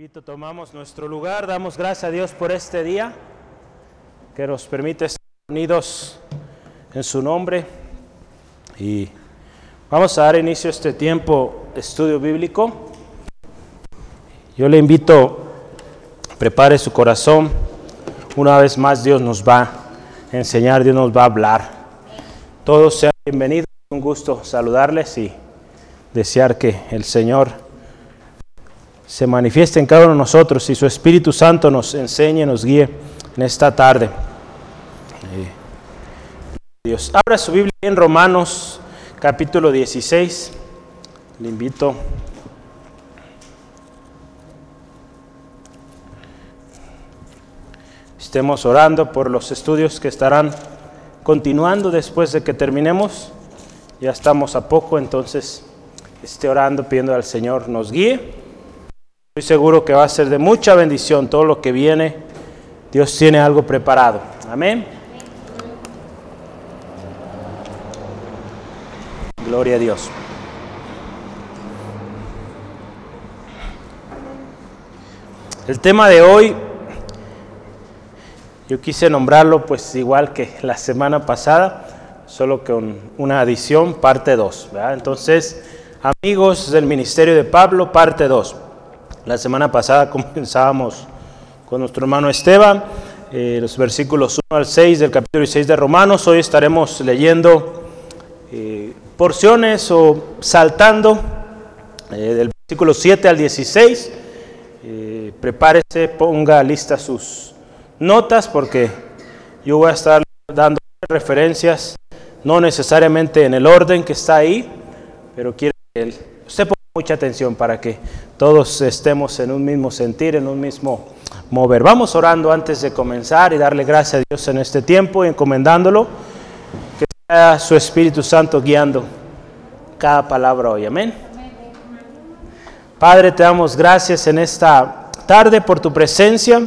Invito, tomamos nuestro lugar, damos gracias a Dios por este día que nos permite estar unidos en su nombre y vamos a dar inicio a este tiempo de estudio bíblico. Yo le invito, prepare su corazón, una vez más Dios nos va a enseñar, Dios nos va a hablar. Todos sean bienvenidos, un gusto saludarles y desear que el Señor se manifieste en cada uno de nosotros y su Espíritu Santo nos enseñe, nos guíe en esta tarde. Dios, abra su Biblia en Romanos capítulo 16. Le invito. Estemos orando por los estudios que estarán continuando después de que terminemos. Ya estamos a poco, entonces esté orando, pidiendo al Señor nos guíe Estoy seguro que va a ser de mucha bendición todo lo que viene. Dios tiene algo preparado. Amén. Gloria a Dios. El tema de hoy, yo quise nombrarlo pues igual que la semana pasada, solo con una adición, parte 2. Entonces, amigos del Ministerio de Pablo, parte 2. La semana pasada comenzábamos con nuestro hermano Esteban, eh, los versículos 1 al 6 del capítulo 6 de Romanos. Hoy estaremos leyendo eh, porciones o saltando eh, del versículo 7 al 16. prepárese, ponga lista sus notas porque yo voy a estar dando referencias, no necesariamente en el orden que está ahí, pero quiero que ponga mucha atención para que todos estemos en un mismo sentir, en un mismo mover. Vamos orando antes de comenzar y darle gracias a Dios en este tiempo y encomendándolo, que sea su Espíritu Santo guiando cada palabra hoy. Amén. Padre, te damos gracias en esta tarde por tu presencia.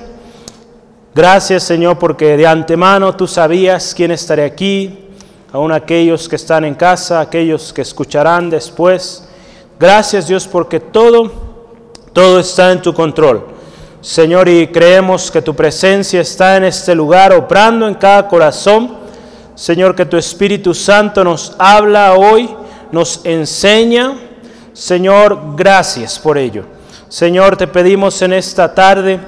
Gracias Señor porque de antemano tú sabías quién estaría aquí, aún aquellos que están en casa, aquellos que escucharán después. Gracias Dios porque todo todo está en tu control. Señor, y creemos que tu presencia está en este lugar, obrando en cada corazón. Señor, que tu Espíritu Santo nos habla hoy, nos enseña. Señor, gracias por ello. Señor, te pedimos en esta tarde,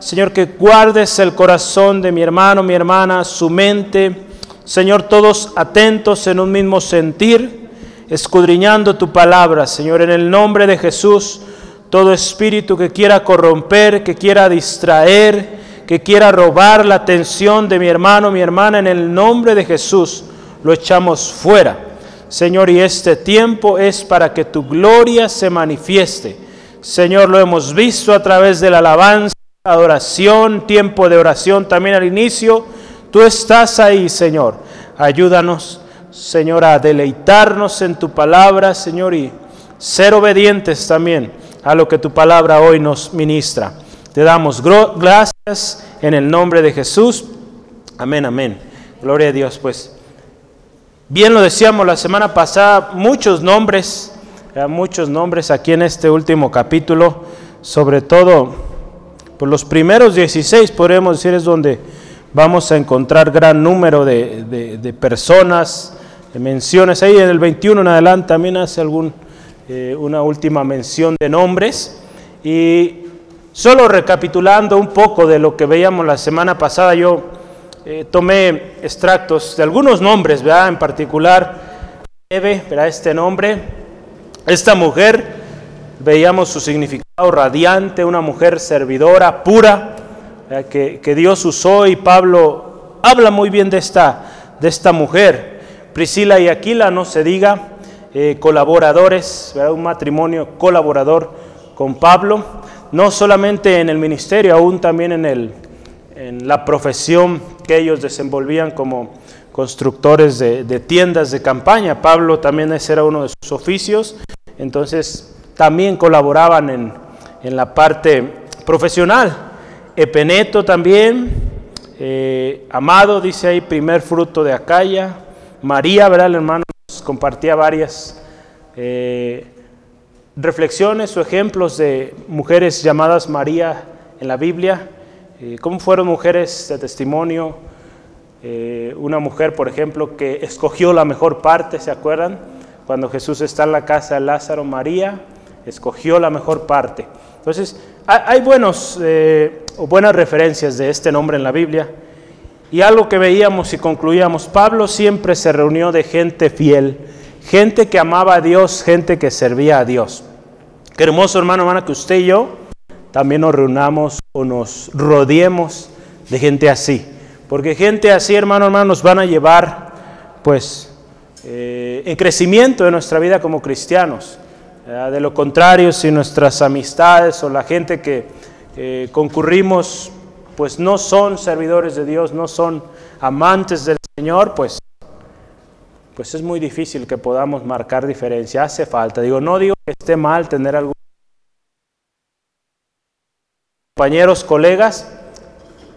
Señor, que guardes el corazón de mi hermano, mi hermana, su mente. Señor, todos atentos en un mismo sentir, escudriñando tu palabra, Señor, en el nombre de Jesús todo espíritu que quiera corromper, que quiera distraer, que quiera robar la atención de mi hermano, mi hermana, en el nombre de Jesús, lo echamos fuera. Señor, y este tiempo es para que tu gloria se manifieste. Señor, lo hemos visto a través de la alabanza, adoración, tiempo de oración también al inicio. Tú estás ahí, Señor. Ayúdanos, Señor, a deleitarnos en tu palabra, Señor, y ser obedientes también a lo que tu palabra hoy nos ministra. Te damos gracias en el nombre de Jesús. Amén, amén. Gloria a Dios, pues. Bien lo decíamos la semana pasada, muchos nombres, muchos nombres aquí en este último capítulo, sobre todo por pues los primeros 16, podríamos decir, es donde vamos a encontrar gran número de, personas, menciones. Ahí en el 21 en adelante también hace algún eh, una última mención de nombres. Y solo recapitulando un poco de lo que veíamos la semana pasada, yo eh, tomé extractos de algunos nombres, ¿verdad? En particular, Eve, ¿verdad? Este nombre, esta mujer, veíamos su significado radiante, una mujer servidora, pura, que, que, Dios usó y Pablo habla muy bien de esta, de esta mujer. Priscila y Aquila, no se diga, eh, colaboradores, un matrimonio colaborador con Pablo, no solamente en el ministerio, aún también en, el, en la profesión que ellos desenvolvían como constructores de, tiendas de campaña. Pablo también ese era uno de sus oficios, entonces también colaboraban en, en la parte profesional. Epeneto también, eh, Amado, dice ahí, primer fruto de Acaya, María, ¿verdad? El hermano compartía varias, eh, reflexiones o ejemplos de mujeres llamadas María en la Biblia, eh, cómo fueron mujeres de testimonio, eh, una mujer, por ejemplo, que escogió la mejor parte, ¿se acuerdan? Cuando Jesús está en la casa de Lázaro, María escogió la mejor parte. Entonces, hay buenos, eh, buenas referencias de este nombre en la Biblia. Y algo que veíamos y concluíamos, Pablo siempre se reunió de gente fiel, gente que amaba a Dios, gente que servía a Dios. Qué hermoso hermano, hermana, que usted y yo también nos reunamos o nos rodeemos de gente así. Porque gente así, hermano, hermano, nos van a llevar, pues, eh, en crecimiento de nuestra vida como cristianos. De lo contrario, si nuestras amistades o la gente que eh, concurrimos, pues no son servidores de Dios, no son amantes del Señor, pues, pues es muy difícil que podamos marcar diferencia. Hace falta. Digo, no digo que esté mal tener algunos compañeros, colegas,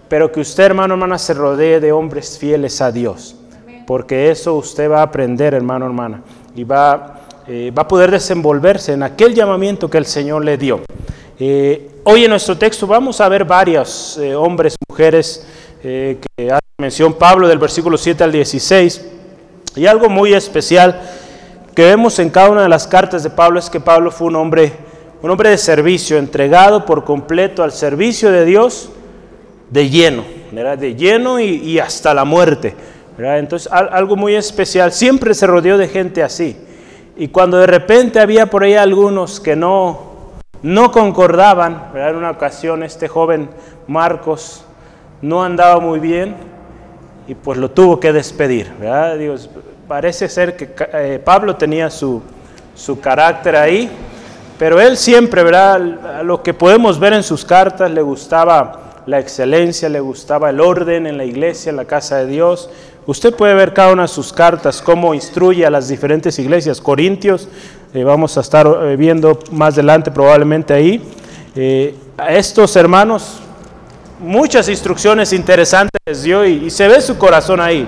pero que usted, hermano, hermana, se rodee de hombres fieles a Dios. Porque eso usted va a aprender, hermano, hermana, y va, eh, va a poder desenvolverse en aquel llamamiento que el Señor le dio. Eh, hoy en nuestro texto vamos a ver varios eh, hombres, mujeres que hace mención Pablo del versículo 7 al 16. Y algo muy especial que vemos en cada una de las cartas de Pablo es que Pablo fue un hombre, un hombre de servicio, entregado por completo al servicio de Dios de lleno, de lleno y, hasta la muerte. Entonces, algo muy especial, siempre se rodeó de gente así. Y cuando de repente había por ahí algunos que no, no concordaban, en una ocasión este joven Marcos no andaba muy bien y pues lo tuvo que despedir. parece ser que eh, Pablo tenía su, su carácter ahí, pero él siempre, ¿verdad? lo que podemos ver en sus cartas, le gustaba la excelencia, le gustaba el orden en la iglesia, en la casa de Dios. Usted puede ver cada una de sus cartas, cómo instruye a las diferentes iglesias. Corintios, eh, vamos a estar eh, viendo más adelante probablemente ahí. Eh, a estos hermanos, muchas instrucciones interesantes les dio y, se ve su corazón ahí.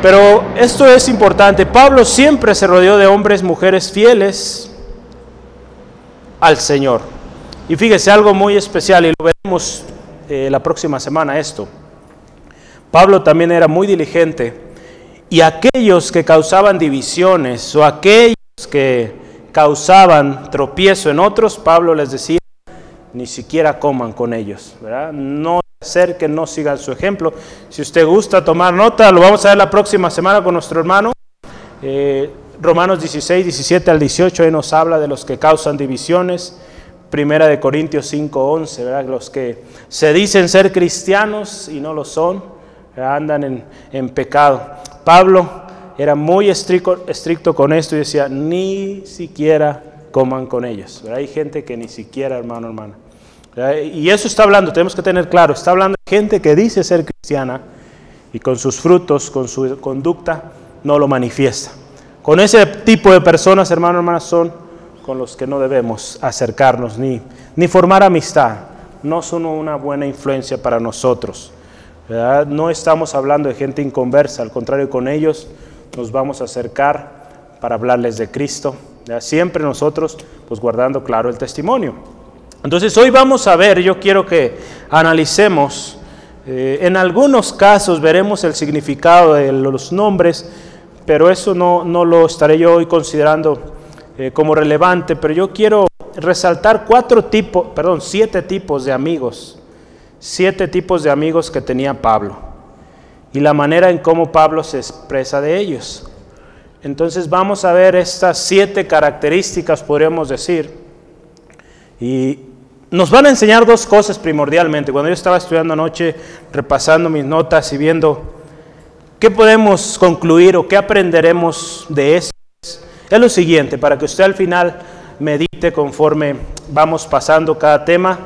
Pero esto es importante. Pablo siempre se rodeó de hombres, mujeres fieles al Señor. Y fíjese algo muy especial, y lo veremos la próxima semana esto. Pablo también era muy diligente, y aquellos que causaban divisiones o aquellos que causaban tropiezo en otros, Pablo les decía, ni siquiera coman con ellos, ¿verdad? No que no sigan su ejemplo. Si usted gusta tomar nota, lo vamos a ver la próxima semana con nuestro hermano. Eh, Romanos 16, 17 al 18, ahí nos habla de los que causan divisiones Primera de Corintios 5:11, ¿verdad? Los que se dicen ser cristianos y no lo son, andan en, pecado. Pablo era muy estricto, estricto, con esto y decía, ni siquiera coman con ellos. Hay gente que ni siquiera, hermano, hermana. Y eso está hablando, tenemos que tener claro, está hablando de gente que dice ser cristiana y con sus frutos, con su conducta, no lo manifiesta. Con ese tipo de personas, hermano, hermana, son con los que no debemos acercarnos ni, ni formar amistad. No son una buena influencia para nosotros. No estamos hablando de gente inconversa, al contrario, con ellos nos vamos a acercar para hablarles de Cristo. Siempre nosotros, pues guardando claro el testimonio. Entonces hoy vamos a ver, yo quiero que analicemos, eh, en algunos casos veremos el significado de los nombres, pero eso no, no lo estaré yo hoy considerando eh, como relevante, pero yo quiero resaltar cuatro tipos, perdón, siete tipos de amigos, siete tipos de amigos que tenía Pablo y la manera en cómo Pablo se expresa de ellos. Entonces vamos a ver estas siete características, podríamos decir, y nos van a enseñar dos cosas primordialmente. Cuando yo estaba estudiando anoche, repasando mis notas y viendo qué podemos concluir o qué aprenderemos de esto, es lo siguiente, para que usted al final medite conforme vamos pasando cada tema.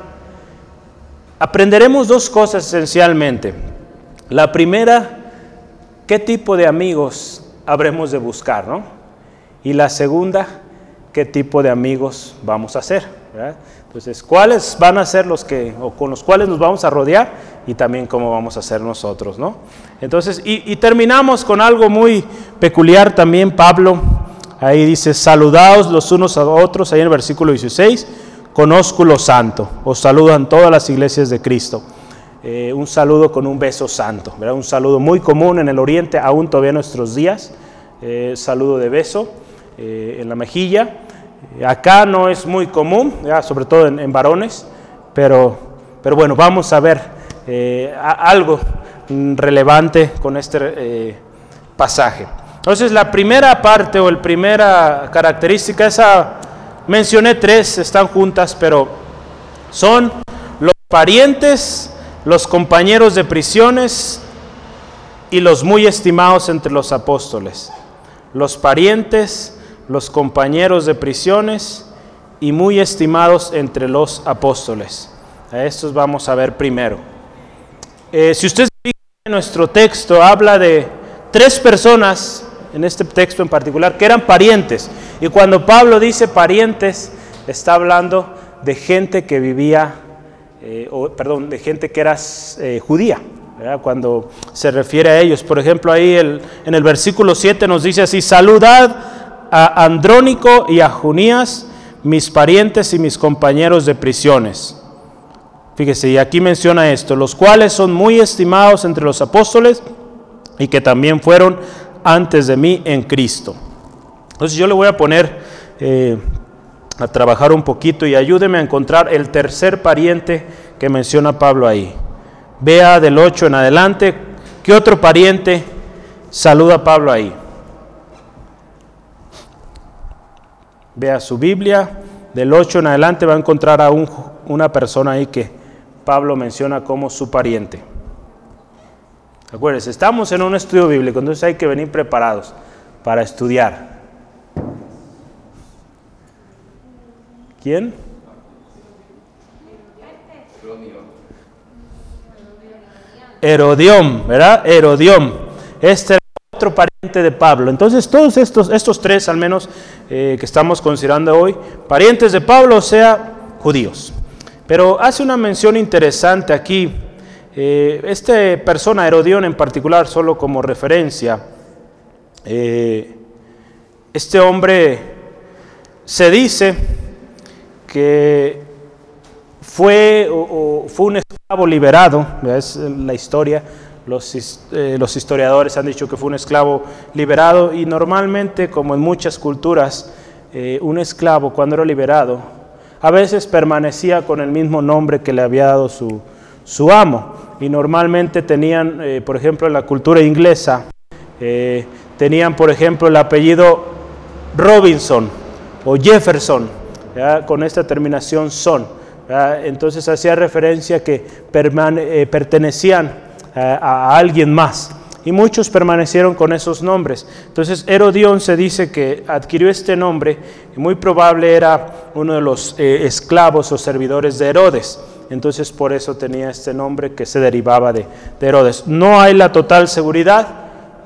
Aprenderemos dos cosas esencialmente. La primera, qué tipo de amigos habremos de buscar, ¿no? Y la segunda, qué tipo de amigos vamos a hacer. Entonces, ¿cuáles van a ser los que, o con los cuales nos vamos a rodear? Y también cómo vamos a ser nosotros, ¿no? Entonces, y, y terminamos con algo muy peculiar también, Pablo ahí dice, saludaos los unos a otros, ahí en el versículo 16, con ósculo santo. Os saludan todas las iglesias de Cristo. Eh, un saludo con un beso santo, un saludo muy común en el oriente, aún todavía en nuestros días, eh, saludo de beso eh, en la mejilla. Acá no es muy común, sobre todo en, varones, pero, pero, bueno, vamos a ver algo relevante con este pasaje. Entonces la primera parte o la primera característica, esa mencioné tres, están juntas, pero son los parientes, los compañeros de prisiones y los muy estimados entre los apóstoles. Los parientes, los compañeros de prisiones y muy estimados entre los apóstoles. A estos vamos a ver primero. Eh, si usted en nuestro texto habla de tres personas, en este texto en particular, que eran parientes. Y cuando Pablo dice parientes, está hablando de gente que vivía, eh, perdón, de gente que era eh, judía. Cuando se refiere a ellos, por ejemplo, ahí en el versículo 7 nos dice así: Saludad a Andrónico y a Junías, mis parientes y mis compañeros de prisiones. Fíjese, y aquí menciona esto, los cuales son muy estimados entre los apóstoles y que también fueron antes de mí en Cristo. Entonces yo le voy a poner eh, a trabajar un poquito y ayúdeme a encontrar el tercer pariente que menciona Pablo ahí. Vea del 8 en adelante, ¿qué otro pariente saluda a Pablo ahí? Vea su Biblia, del 8 en adelante va a encontrar a una persona ahí que Pablo menciona como su pariente. Acuérdense, estamos en un estudio bíblico, entonces hay que venir preparados para estudiar. ¿Quién? Herodión, ¿verdad? Herodión. Este era otro pariente de Pablo. Entonces, todos estos, estos tres, al menos, eh, que estamos considerando hoy, parientes de Pablo, o sea, judíos. Pero hace una mención interesante aquí. Eh, esta persona, Herodión en particular, solo como referencia, eh, este hombre se dice que fue, fue un esclavo liberado, es la historia, los, eh, los, historiadores han dicho que fue un esclavo liberado y normalmente, como en muchas culturas, un esclavo cuando era liberado a veces permanecía con el mismo nombre que le había dado su, su amo. Y normalmente tenían, eh, por ejemplo, en la cultura inglesa, eh, tenían, por ejemplo, el apellido Robinson o Jefferson, con esta terminación son. Entonces hacía referencia que eh, pertenecían a alguien más y muchos permanecieron con esos nombres. Entonces Herodión se dice que adquirió este nombre y muy probable era uno de los eh, esclavos o servidores de Herodes. Entonces por eso tenía este nombre que se derivaba de, Herodes. No hay la total seguridad,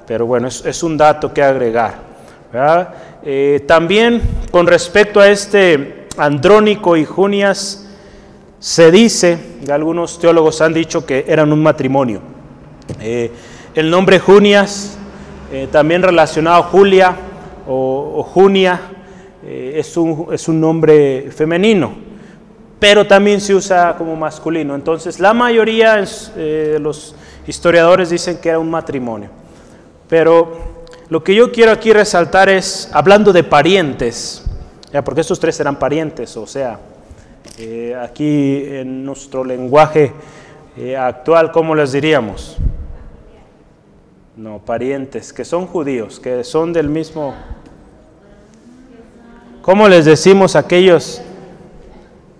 pero bueno, es, un dato que agregar. Eh, también con respecto a este Andrónico y Junias, se dice, algunos teólogos han dicho que eran un matrimonio. Eh, el nombre Junias, eh, también relacionado a Julia o, Junia, eh, es, un, es, un, nombre femenino, pero también se usa como masculino. Entonces, la mayoría de los historiadores dicen que era un matrimonio. Pero lo que yo quiero aquí resaltar es, hablando de parientes, ya, porque estos tres eran parientes, o sea, aquí en nuestro lenguaje actual, ¿cómo les diríamos? No, parientes, que son judíos, que son del mismo... ¿Cómo les decimos a aquellos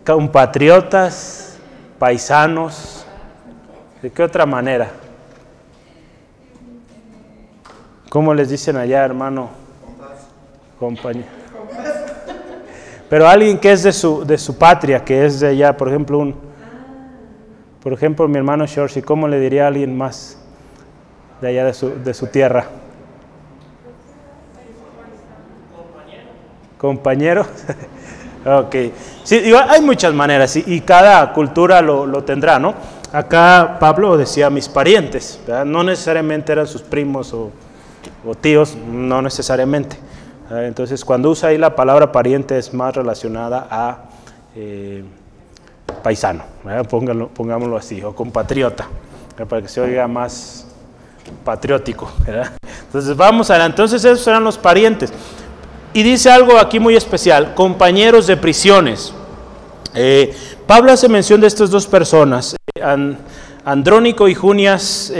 compatriotas, paisanos? ¿De qué otra manera? ¿Cómo les dicen allá, hermano? Compañero. Pero alguien que es de su, de su patria, que es de allá, por ejemplo, un, por ejemplo, mi hermano Shorty, ¿cómo le diría a alguien más? de allá de su, de su tierra. Compañero. ok. Sí, hay muchas maneras y, cada cultura lo, lo, tendrá, ¿no? Acá Pablo decía mis parientes, no necesariamente eran sus primos o, o tíos, no necesariamente. Entonces, cuando usa ahí la palabra pariente es más relacionada a eh, paisano, pongámoslo así, o compatriota, para que se oiga más patriótico. Entonces, vamos a Entonces, esos eran los parientes. Y dice algo aquí muy especial, compañeros de prisiones. Eh, Pablo hace mención de estas dos personas, eh, Andrónico y Junias,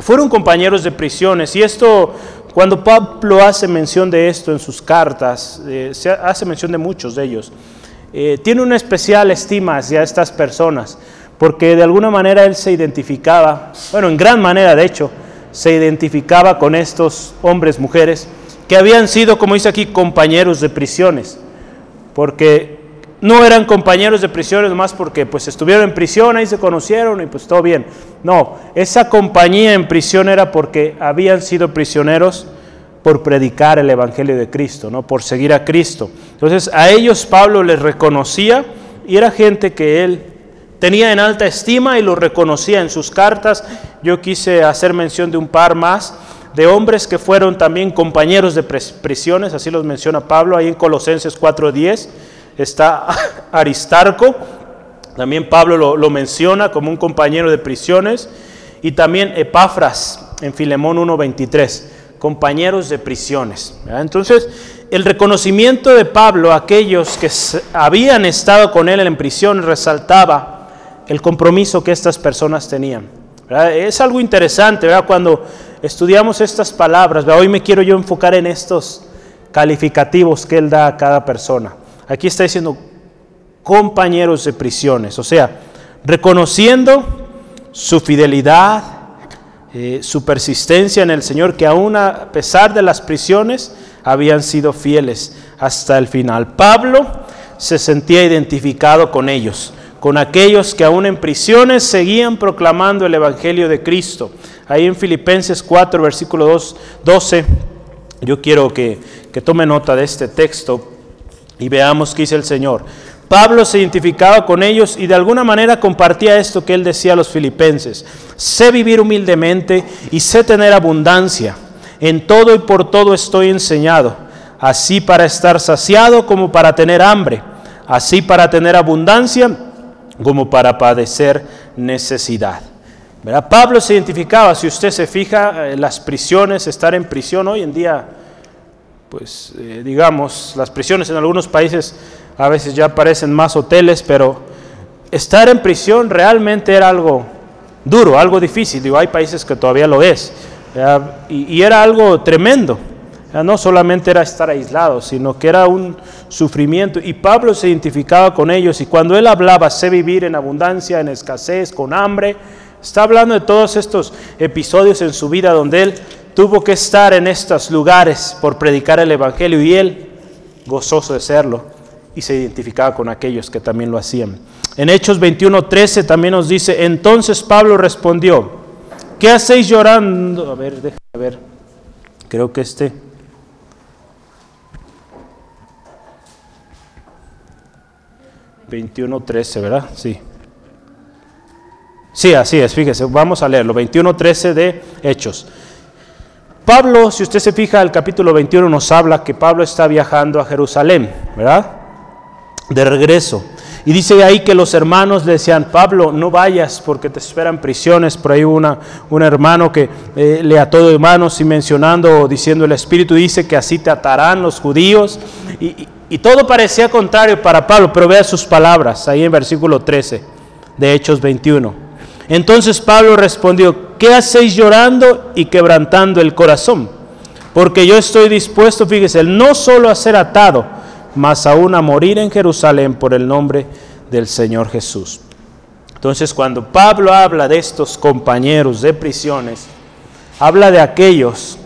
fueron compañeros de prisiones. Y esto, cuando Pablo hace mención de esto en sus cartas, se hace mención de muchos de ellos, tiene una especial estima hacia estas personas, porque de alguna manera él se identificaba, bueno, en gran manera de hecho, se identificaba con estos hombres, mujeres, que habían sido, como dice aquí, compañeros de prisiones, porque no eran compañeros de prisiones nomás porque pues estuvieron en prisión, ahí se conocieron y pues todo bien. No, esa compañía en prisión era porque habían sido prisioneros por predicar el Evangelio de Cristo, ¿no? por seguir a Cristo. Entonces a ellos Pablo les reconocía y era gente que él tenía en alta estima y lo reconocía en sus cartas. Yo quise hacer mención de un par más de hombres que fueron también compañeros de prisiones, así los menciona Pablo, ahí en Colosenses 4.10 está Aristarco, también Pablo lo, menciona como un compañero de prisiones, y también Epafras en Filemón 1.23, compañeros de prisiones. Entonces, el reconocimiento de Pablo a aquellos que habían estado con él en prisión resaltaba el compromiso que estas personas tenían. Es algo interesante, ¿verdad? Cuando estudiamos estas palabras, hoy me quiero yo enfocar en estos calificativos que él da a cada persona. Aquí está diciendo compañeros de prisiones, o sea, reconociendo su fidelidad, eh, su persistencia en el Señor, que aún a pesar de las prisiones habían sido fieles hasta el final. Pablo se sentía identificado con ellos, con aquellos que aún en prisiones seguían proclamando el Evangelio de Cristo. Ahí en Filipenses 4, versículo 2, 12, yo quiero que, que tome nota de este texto y veamos qué dice el Señor. Pablo se identificaba con ellos y de alguna manera compartía esto que él decía a los filipenses. Sé vivir humildemente y sé tener abundancia. En todo y por todo estoy enseñado, así para estar saciado como para tener hambre, así para tener abundancia como para padecer necesidad. Pablo se identificaba, si usted se fija, en las prisiones, estar en prisión hoy en día, pues eh, digamos, las prisiones en algunos países a veces ya parecen más hoteles, pero estar en prisión realmente era algo duro, algo difícil. Digo, hay países que todavía lo es. Y, era algo tremendo. No solamente era estar aislado, sino que era un sufrimiento. Y Pablo se identificaba con ellos. Y cuando él hablaba, sé vivir en abundancia, en escasez, con hambre, Está hablando de todos estos episodios en su vida donde él tuvo que estar en estos lugares por predicar el Evangelio y él, gozoso de serlo, y se identificaba con aquellos que también lo hacían. En Hechos 21:13 también nos dice, entonces Pablo respondió, ¿qué hacéis llorando? A ver, déjame ver, creo que este... ...21.13, ¿verdad? Sí. Sí, así es, fíjese, vamos a leerlo, 21.13 de Hechos. Pablo, si usted se fija, el capítulo 21 nos habla que Pablo está viajando a Jerusalén, ¿verdad? De regreso. Y dice ahí que los hermanos le decían, Pablo, no vayas porque te esperan prisiones. Por ahí una, un hermano que eh, le ató de manos y mencionando, diciendo el Espíritu, dice que así te atarán los judíos. Y, y todo parecía contrario para Pablo, pero vea sus palabras ahí en versículo 13 de Hechos 21. Entonces Pablo respondió, ¿qué hacéis llorando y quebrantando el corazón? Porque yo estoy dispuesto, fíjese, no solo a ser atado, mas aún a morir en Jerusalén por el nombre del Señor Jesús. Entonces cuando Pablo habla de estos compañeros de prisiones, habla de aquellos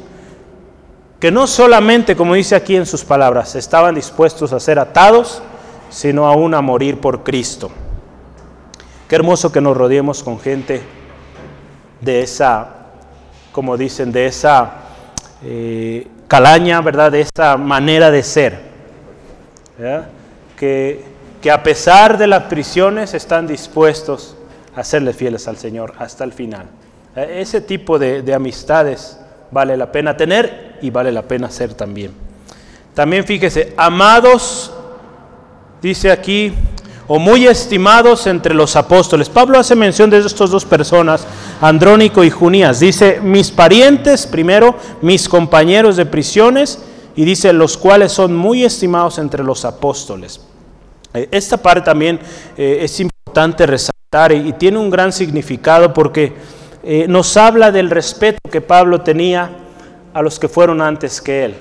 que no solamente, como dice aquí en sus palabras, estaban dispuestos a ser atados, sino aún a morir por Cristo. Qué hermoso que nos rodeemos con gente de esa, como dicen, de esa eh, calaña, ¿verdad? De esa manera de ser. Que, que, a pesar de las prisiones están dispuestos a serle fieles al Señor hasta el final. Ese tipo de, de amistades vale la pena tener y vale la pena ser también. También fíjese, amados, dice aquí, o muy estimados entre los apóstoles. Pablo hace mención de estas dos personas, Andrónico y Junías. Dice, mis parientes, primero, mis compañeros de prisiones, y dice, los cuales son muy estimados entre los apóstoles. Eh, esta parte también eh, es importante resaltar y, tiene un gran significado porque eh, nos habla del respeto que Pablo tenía a los que fueron antes que él.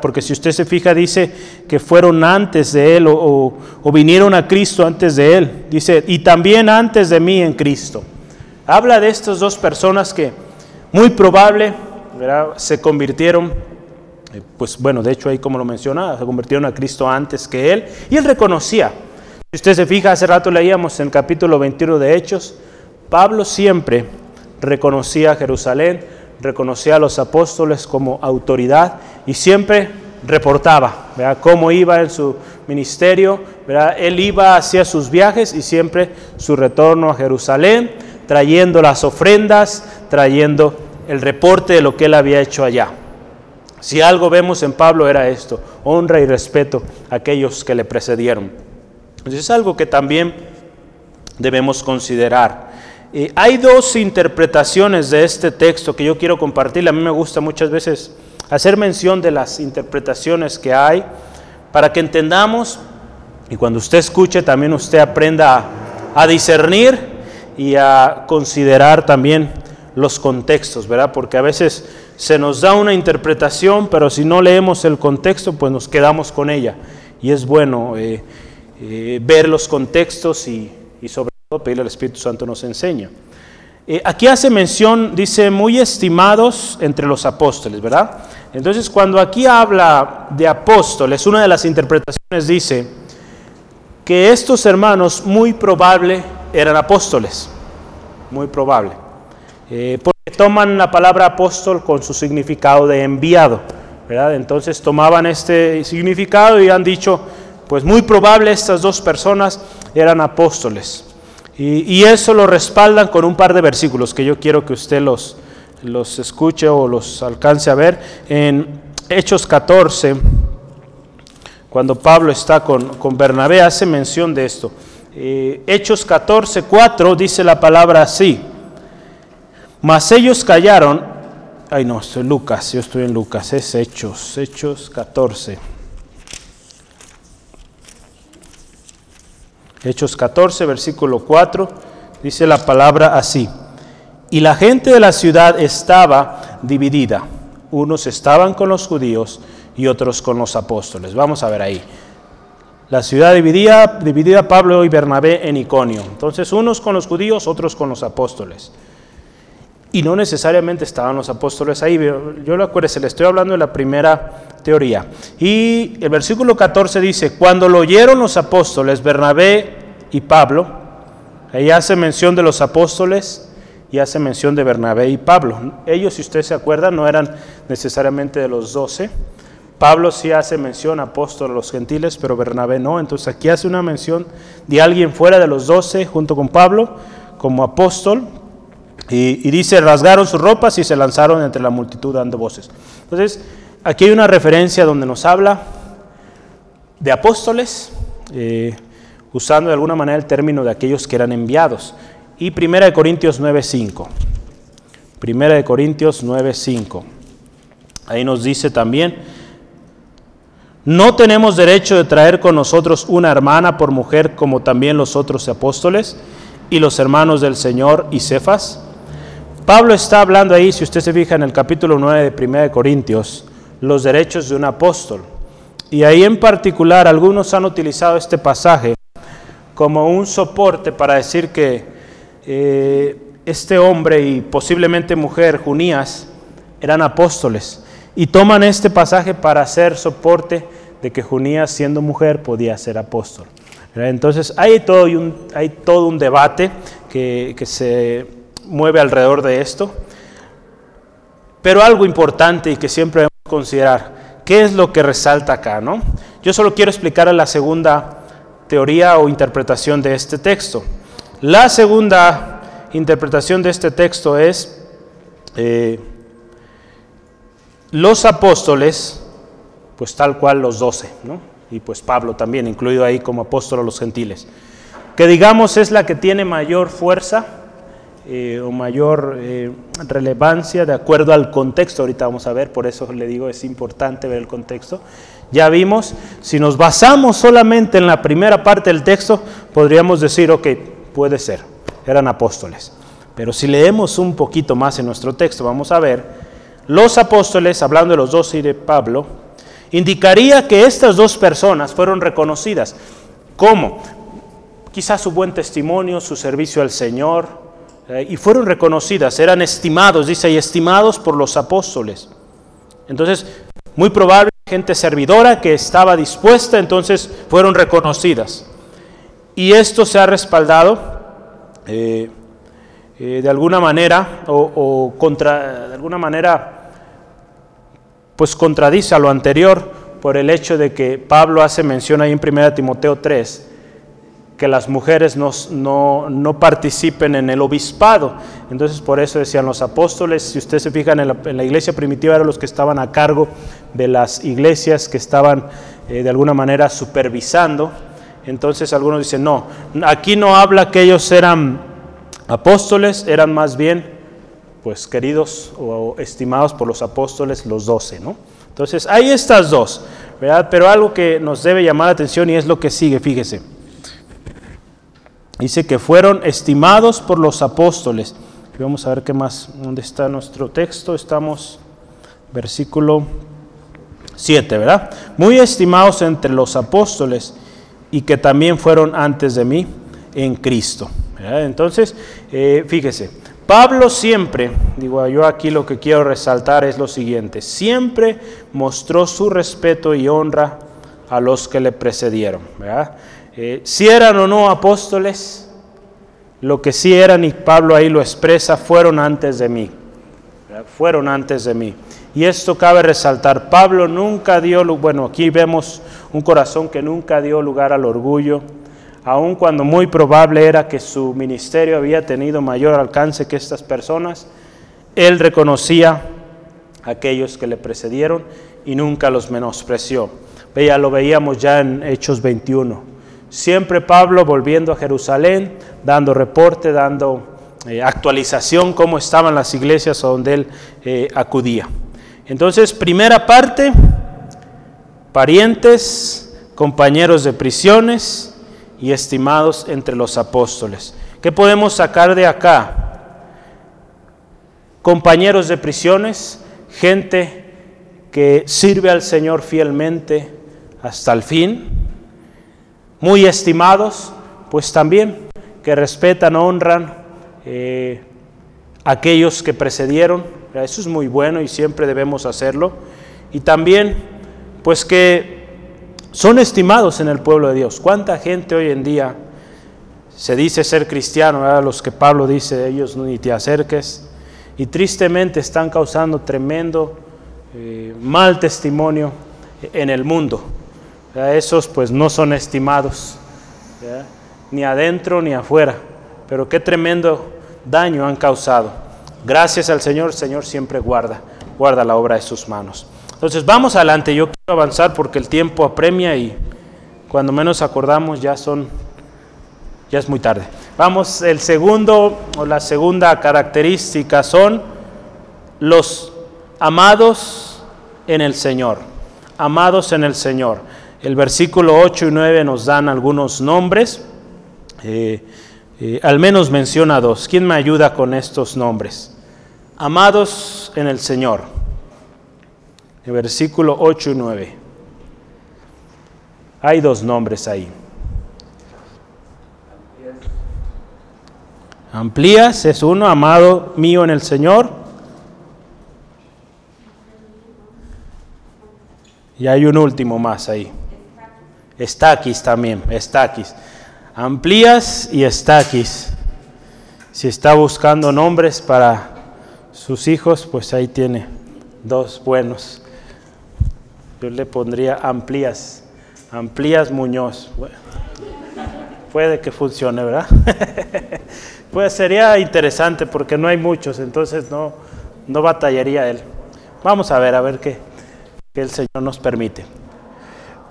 Porque si usted se fija, dice que fueron antes de Él o, vinieron a Cristo antes de Él. Dice, y también antes de mí en Cristo. Habla de estas dos personas que muy probable se convirtieron, eh, pues bueno, de hecho ahí como lo menciona, se convirtieron a Cristo antes que Él. Y Él reconocía. Si usted se fija, hace rato leíamos en el capítulo 21 de Hechos, Pablo siempre reconocía a Jerusalén, reconocía a los apóstoles como autoridad y siempre reportaba cómo iba en su ministerio. Él iba hacia sus viajes y siempre su retorno a Jerusalén, trayendo las ofrendas, trayendo el reporte de lo que él había hecho allá. Si algo vemos en Pablo era esto, honra y respeto a aquellos que le precedieron. Entonces es algo que también debemos considerar. Hay dos interpretaciones de este texto que yo quiero compartir. A mí me gusta muchas veces hacer mención de las interpretaciones que hay para que entendamos y cuando usted escuche también usted aprenda a, discernir y a considerar también los contextos, ¿verdad? Porque a veces se nos da una interpretación, pero si no leemos el contexto, pues nos quedamos con ella. Y es bueno eh, eh, ver los contextos y, y sobre pedirle al Espíritu Santo nos enseña. Eh, aquí hace mención, dice, muy estimados entre los apóstoles, ¿verdad? Entonces, cuando aquí habla de apóstoles, una de las interpretaciones dice que estos hermanos muy probable eran apóstoles, muy probable, eh, porque toman la palabra apóstol con su significado de enviado, ¿verdad? Entonces tomaban este significado y han dicho, pues muy probable estas dos personas eran apóstoles. Y, eso lo respaldan con un par de versículos que yo quiero que usted los, los escuche o los alcance a ver. En Hechos 14, cuando Pablo está con, con Bernabé, hace mención de esto. Eh, Hechos 14, 4 dice la palabra así. Mas ellos callaron. Ay, no, estoy en Lucas, yo estoy en Lucas, es Hechos, Hechos 14. Hechos 14, versículo 4, dice la palabra así. Y la gente de la ciudad estaba dividida. Unos estaban con los judíos y otros con los apóstoles. Vamos a ver ahí. La ciudad dividida, dividida Pablo y Bernabé en Iconio. Entonces, unos con los judíos, otros con los apóstoles. Y no necesariamente estaban los apóstoles ahí. Yo lo acuerdo, se le estoy hablando de la primera teoría. Y el versículo 14 dice, cuando lo oyeron los apóstoles, Bernabé y Pablo, ahí hace mención de los apóstoles y hace mención de Bernabé y Pablo. Ellos, si usted se acuerda, no eran necesariamente de los doce. Pablo sí hace mención apóstol a los gentiles, pero Bernabé no. Entonces aquí hace una mención de alguien fuera de los doce junto con Pablo como apóstol. Y, dice, rasgaron sus ropas y se lanzaron entre la multitud dando voces. Entonces, aquí hay una referencia donde nos habla de apóstoles, eh, usando de alguna manera el término de aquellos que eran enviados. Y 1 Corintios 9.5. 1 Corintios 9.5. Ahí nos dice también, no tenemos derecho de traer con nosotros una hermana por mujer como también los otros apóstoles y los hermanos del Señor y Cefas. Pablo está hablando ahí, si usted se fija en el capítulo 9 de 1 Corintios, los derechos de un apóstol. Y ahí en particular algunos han utilizado este pasaje como un soporte para decir que eh, este hombre y posiblemente mujer, Junías, eran apóstoles. Y toman este pasaje para hacer soporte de que Junías, siendo mujer, podía ser apóstol. Entonces hay todo un, hay todo un debate que, que se mueve alrededor de esto. Pero algo importante y que siempre considerar qué es lo que resalta acá, ¿no? Yo solo quiero explicar la segunda teoría o interpretación de este texto. La segunda interpretación de este texto es, eh, los apóstoles pues tal cual los doce, ¿no? y pues Pablo también, incluido ahí como apóstol a los gentiles, que digamos es la que tiene mayor fuerza eh, o mayor eh, relevancia de acuerdo al contexto, ahorita vamos a ver, por eso le digo es importante ver el contexto. Ya vimos, si nos basamos solamente en la primera parte del texto, podríamos decir, ok, puede ser, eran apóstoles. Pero si leemos un poquito más en nuestro texto, vamos a ver, los apóstoles, hablando de los doce y de Pablo, indicaría que estas dos personas fueron reconocidas. ¿Cómo? Quizás su buen testimonio, su servicio al Señor, eh, y fueron reconocidas, eran estimados, dice, y estimados por los apóstoles. Entonces, muy probable, gente servidora que estaba dispuesta, entonces fueron reconocidas. Y esto se ha respaldado eh, eh, de alguna manera, o, contra, de alguna manera, pues contradice a lo anterior por el hecho de que Pablo hace mención ahí en 1 Timoteo 3, que las mujeres no, no, participen en el obispado. Entonces por eso decían los apóstoles, si ustedes se fijan en la, iglesia primitiva eran los que estaban a cargo de las iglesias que estaban eh, de alguna manera supervisando. Entonces algunos dicen, no, aquí no habla que ellos eran apóstoles eran más bien, pues, queridos o estimados por los apóstoles, los doce, ¿no? Entonces, hay estas dos, ¿verdad? Pero algo que nos debe llamar la atención y es lo que sigue, fíjese. Dice que fueron estimados por los apóstoles. Vamos a ver qué más, dónde está nuestro texto. Estamos, versículo 7, ¿verdad? Muy estimados entre los apóstoles y que también fueron antes de mí en Cristo. Entonces, eh, fíjese, Pablo siempre, digo yo aquí lo que quiero resaltar es lo siguiente, siempre mostró su respeto y honra a los que le precedieron. Eh, si eran o no apóstoles, lo que sí eran, y Pablo ahí lo expresa, fueron antes de mí. Fueron antes de mí. Y esto cabe resaltar, Pablo nunca dio, bueno, aquí vemos un corazón que nunca dio lugar al orgullo, aun cuando muy probable era que su ministerio había tenido mayor alcance que estas personas, él reconocía a aquellos que le precedieron y nunca los menospreció. Veía, lo veíamos ya en Hechos 21. Siempre Pablo volviendo a Jerusalén, dando reporte, dando eh, actualización cómo estaban las iglesias a donde él eh, acudía. Entonces, primera parte, parientes, compañeros de prisiones, y estimados entre los apóstoles. ¿Qué podemos sacar de acá? Compañeros de prisiones, gente que sirve al Señor fielmente hasta el fin, muy estimados, pues también que respetan, honran eh, aquellos que precedieron, eso es muy bueno y siempre debemos hacerlo, y también pues que son estimados en el pueblo de Dios. ¿Cuánta gente hoy en día se dice ser cristiano? a Los que Pablo dice, ellos ni te acerques. Y tristemente están causando tremendo eh, mal testimonio en el mundo. Esos pues no son estimados, ni adentro ni afuera. Pero qué tremendo daño han causado. Gracias al Señor, el Señor siempre guarda, guarda la obra de sus manos. Entonces vamos adelante, yo quiero avanzar porque el tiempo apremia y cuando menos acordamos ya son, ya es muy tarde. Vamos, el segundo o la segunda característica son los amados en el Señor, amados en el Señor. El versículo 8 y 9 nos dan algunos nombres, eh, eh, al menos menciona dos. ¿Quién me ayuda con estos nombres? Amados en el Señor el versículo 8 y 9. Hay dos nombres ahí. Amplías es uno, amado mío en el Señor. Y hay un último más ahí. Estaquis también, Estaquis. Amplías y Estaquis. Si está buscando nombres para sus hijos, pues ahí tiene dos buenos. Yo le pondría Amplías, Amplías Muñoz. puede que funcione, ¿verdad? pues sería interesante porque no hay muchos, entonces no, no batallaría él. Vamos a ver, a ver qué. que el Señor nos permite.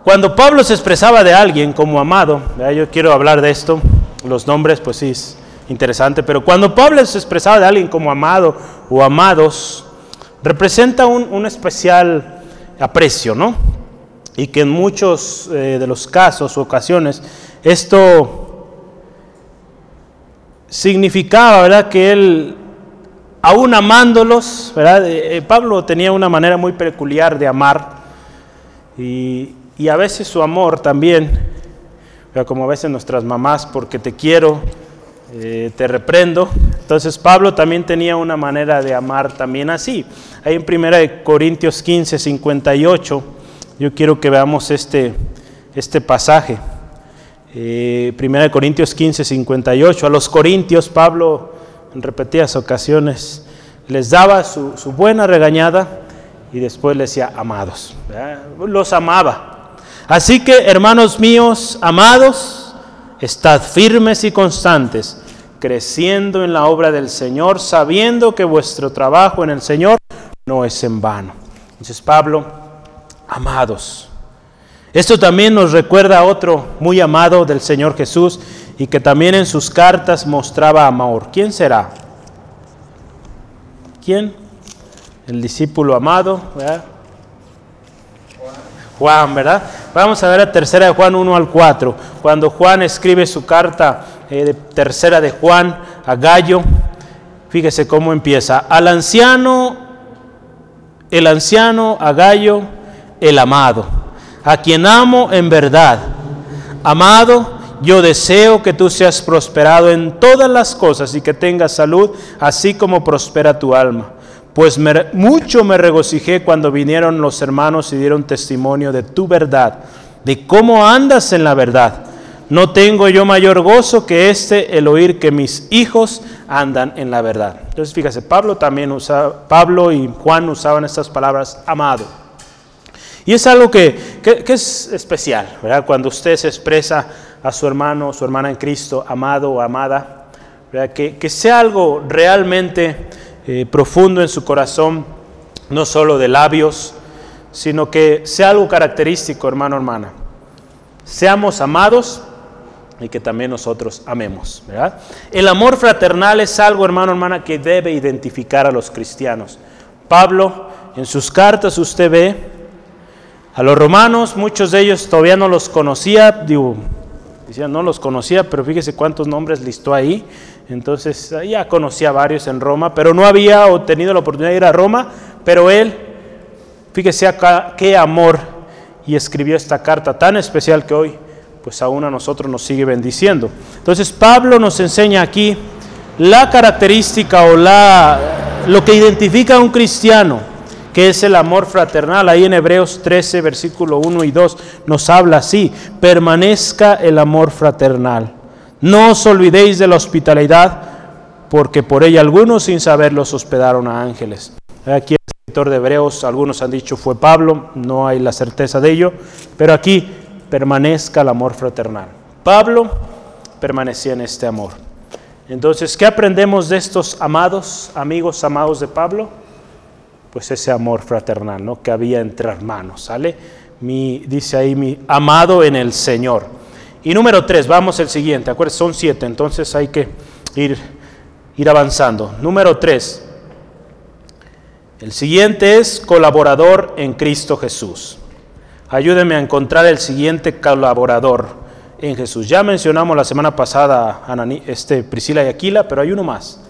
Cuando Pablo se expresaba de alguien como amado, yo quiero hablar de esto, los nombres pues sí es interesante, pero cuando Pablo se expresaba de alguien como amado o amados, representa un, especial aprecio, ¿no? Y que en muchos eh, de los casos o ocasiones esto significaba, ¿verdad? Que él, aún amándolos, ¿verdad? Eh, eh, Pablo tenía una manera muy peculiar de amar y, y a veces su amor también, como a veces nuestras mamás, porque te quiero, eh, te reprendo. Entonces Pablo también tenía una manera de amar también así. Ahí en 1 Corintios 15, 58, yo quiero que veamos este, este pasaje. Eh, 1 Corintios 15, 58. A los corintios Pablo en repetidas ocasiones les daba su, su buena regañada y después les decía, amados. Los amaba. Así que, hermanos míos, amados, estad firmes y constantes, creciendo en la obra del Señor, sabiendo que vuestro trabajo en el Señor no es en vano. Entonces Pablo, amados. Esto también nos recuerda a otro muy amado del Señor Jesús y que también en sus cartas mostraba amor. ¿Quién será? ¿Quién? El discípulo amado. Juan, ¿verdad? Vamos a ver la tercera de Juan 1 al 4. Cuando Juan escribe su carta eh, de tercera de Juan a Gallo, fíjese cómo empieza. Al anciano, el anciano, a Gallo, el amado, a quien amo en verdad. Amado, yo deseo que tú seas prosperado en todas las cosas y que tengas salud, así como prospera tu alma pues mucho me regocijé cuando vinieron los hermanos y dieron testimonio de tu verdad, de cómo andas en la verdad. No tengo yo mayor gozo que este, el oír que mis hijos andan en la verdad. Entonces, fíjese, Pablo también usaba, Pablo y Juan usaban estas palabras, amado. Y es algo que, es especial, ¿verdad? Cuando usted se expresa a su hermano, su hermana en Cristo, amado o amada, Que, que sea algo realmente eh, profundo en su corazón, no solo de labios, sino que sea algo característico, hermano, hermana. Seamos amados y que también nosotros amemos. El amor fraternal es algo, hermano, hermana, que debe identificar a los cristianos. Pablo, en sus cartas usted ve a los romanos, muchos de ellos todavía no los conocía, digo, no los conocía, pero fíjese cuántos nombres listó ahí. Entonces ya conocía varios en Roma, pero no había tenido la oportunidad de ir a Roma, pero él, fíjese acá qué amor, y escribió esta carta tan especial que hoy, pues aún a nosotros nos sigue bendiciendo. Entonces Pablo nos enseña aquí la característica o la, lo que identifica a un cristiano, que es el amor fraternal. Ahí en Hebreos 13, versículo 1 y 2 nos habla así, permanezca el amor fraternal. No os olvidéis de la hospitalidad, porque por ella algunos sin saberlo hospedaron a ángeles. Aquí el escritor de Hebreos, algunos han dicho fue Pablo, no hay la certeza de ello, pero aquí permanezca el amor fraternal. Pablo permanecía en este amor. Entonces, ¿qué aprendemos de estos amados, amigos amados de Pablo? Pues ese amor fraternal, ¿no? Que había entre hermanos, ¿sale? Mi, dice ahí mi amado en el Señor. Y número tres, vamos el siguiente, acuérdense, son siete, entonces hay que ir, ir avanzando. Número tres, el siguiente es colaborador en Cristo Jesús. Ayúdeme a encontrar el siguiente colaborador en Jesús. Ya mencionamos la semana pasada a este, Priscila y Aquila, pero hay uno más,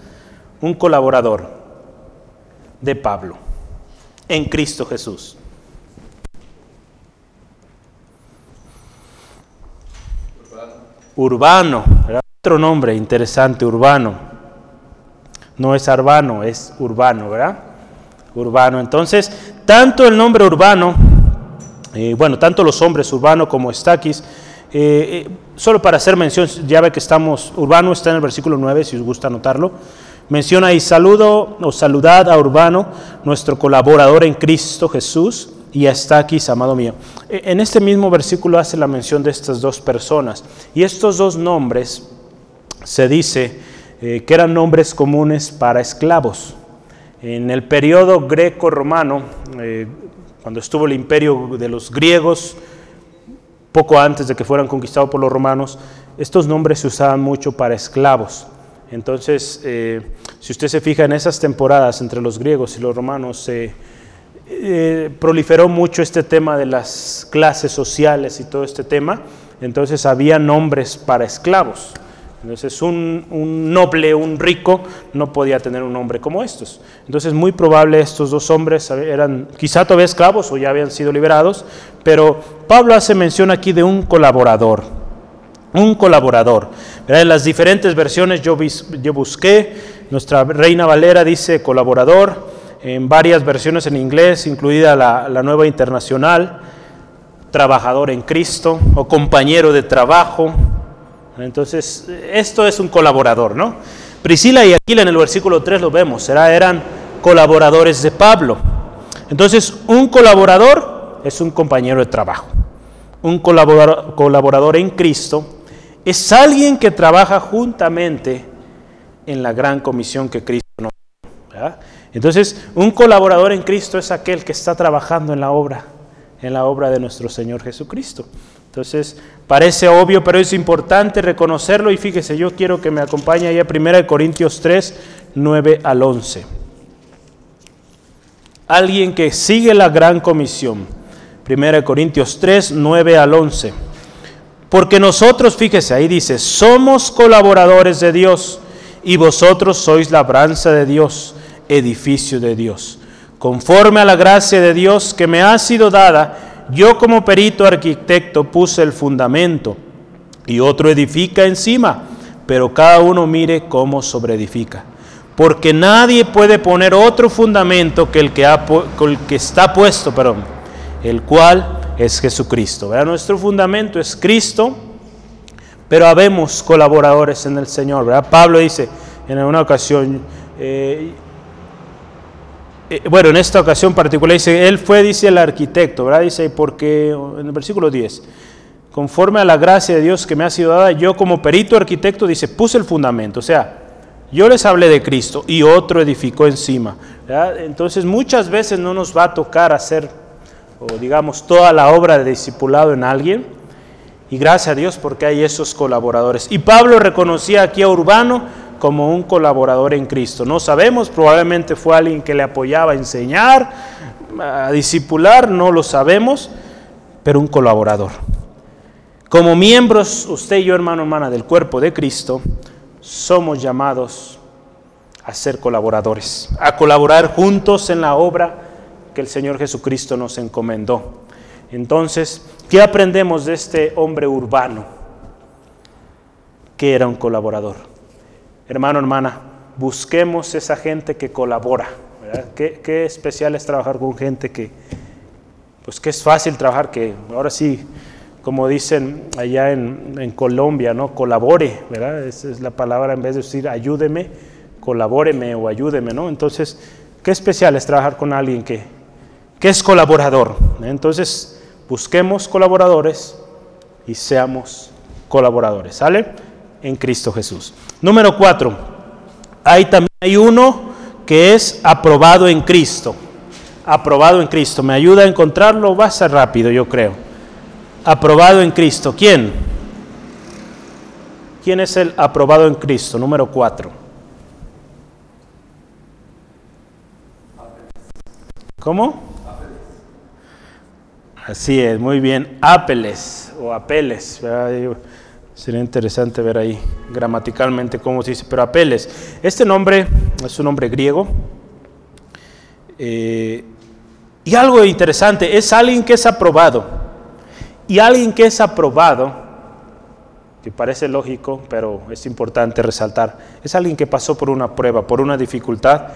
un colaborador de Pablo en Cristo Jesús. Urbano, otro nombre interesante, Urbano. No es Arbano, es Urbano, ¿verdad? Urbano. Entonces, tanto el nombre Urbano, eh, bueno, tanto los hombres Urbano como Estaquis, eh, eh, solo para hacer mención, ya ve que estamos, Urbano está en el versículo 9, si os gusta anotarlo. Menciona ahí, saludo o saludad a Urbano, nuestro colaborador en Cristo Jesús, y está aquí, amado mío. E, en este mismo versículo hace la mención de estas dos personas. Y estos dos nombres se dice eh, que eran nombres comunes para esclavos. En el periodo greco-romano, eh, cuando estuvo el imperio de los griegos, poco antes de que fueran conquistados por los romanos, estos nombres se usaban mucho para esclavos. Entonces, eh, si usted se fija en esas temporadas entre los griegos y los romanos, se eh, proliferó mucho este tema de las clases sociales y todo este tema. Entonces había nombres para esclavos. Entonces un, noble, un rico, no podía tener un nombre como estos. Entonces muy probable estos dos hombres eran quizá todavía esclavos o ya habían sido liberados, pero Pablo hace mención aquí de un colaborador, un colaborador. En las diferentes versiones yo busqué, nuestra Reina Valera dice colaborador, en varias versiones en inglés, incluida la, nueva internacional, trabajador en Cristo o compañero de trabajo, entonces, esto es un colaborador, ¿no? Priscila y Aquila en el versículo 3 lo vemos, eran colaboradores de Pablo. Entonces, un colaborador es un compañero de trabajo. Un colaborador, colaborador en Cristo es alguien que trabaja juntamente en la gran comisión que Cristo nos da. Entonces, un colaborador en Cristo es aquel que está trabajando en la obra, en la obra de nuestro Señor Jesucristo. Entonces, parece obvio, pero es importante reconocerlo y fíjese, yo quiero que me acompañe ahí a 1 Corintios 3, 9 al 11. Alguien que sigue la gran comisión. 1 Corintios 3, 9 al 11. Porque nosotros, fíjese, ahí dice, somos colaboradores de Dios y vosotros sois labranza de Dios, edificio de Dios. Conforme a la gracia de Dios que me ha sido dada, yo como perito arquitecto puse el fundamento y otro edifica encima, pero cada uno mire cómo sobreedifica. Porque nadie puede poner otro fundamento que el que, el que está puesto, perdón, el cual es Jesucristo. Nuestro fundamento es Cristo, pero habemos colaboradores en el Señor. ¿verdad? Pablo dice en una ocasión, eh, eh, bueno, en esta ocasión particular dice, él fue, dice el arquitecto, ¿verdad? Dice, porque en el versículo 10, conforme a la gracia de Dios que me ha sido dada, yo como perito arquitecto, dice, puse el fundamento, o sea, yo les hablé de Cristo y otro edificó encima. Entonces muchas veces no nos va a tocar hacer, o digamos, toda la obra de discipulado en alguien, y gracias a Dios porque hay esos colaboradores. Y Pablo reconocía aquí a Urbano, como un colaborador en Cristo. No sabemos, probablemente fue alguien que le apoyaba a enseñar, a discipular, no lo sabemos, pero un colaborador. Como miembros, usted y yo, hermano, hermana, del cuerpo de Cristo, somos llamados a ser colaboradores, a colaborar juntos en la obra que el Señor Jesucristo nos encomendó. Entonces, ¿qué aprendemos de este hombre urbano que era un colaborador? Hermano, hermana, busquemos esa gente que colabora. Qué, especial es trabajar con gente que, pues que es fácil trabajar, que ahora sí, como dicen allá en, Colombia, ¿no? Colabore, ¿verdad? Esa es la palabra en vez de decir ayúdeme, colabóreme o ayúdeme, ¿no? Entonces, qué especial es trabajar con alguien que, que es colaborador. Entonces, busquemos colaboradores y seamos colaboradores, ¿sale? En Cristo Jesús. Número cuatro, hay también hay uno que es aprobado en Cristo. Aprobado en Cristo. ¿Me ayuda a encontrarlo? Va a ser rápido, yo creo. Aprobado en Cristo. ¿Quién? ¿Quién es el aprobado en Cristo? Número cuatro. ¿Cómo? Así es, muy bien. Apeles o apeles. Sería interesante ver ahí gramaticalmente cómo se dice, pero Apeles. Este nombre es un nombre griego. Eh, y algo interesante, es alguien que es aprobado. Y alguien que es aprobado, que parece lógico, pero es importante resaltar, es alguien que pasó por una prueba, por una dificultad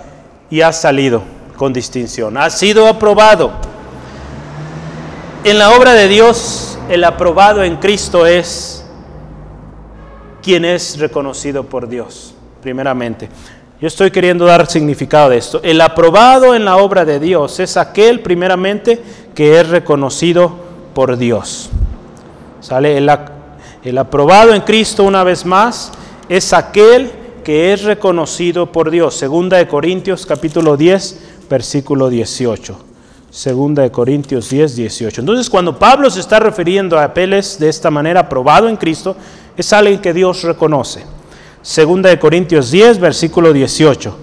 y ha salido con distinción. Ha sido aprobado. En la obra de Dios, el aprobado en Cristo es quien es reconocido por Dios, primeramente. Yo estoy queriendo dar significado de esto. El aprobado en la obra de Dios es aquel, primeramente, que es reconocido por Dios. ¿Sale? El, el aprobado en Cristo, una vez más, es aquel que es reconocido por Dios. Segunda de Corintios, capítulo 10, versículo 18. Segunda de Corintios 10, 18. Entonces, cuando Pablo se está refiriendo a Apeles de esta manera, aprobado en Cristo, es alguien que Dios reconoce. Segunda de Corintios 10, versículo 18.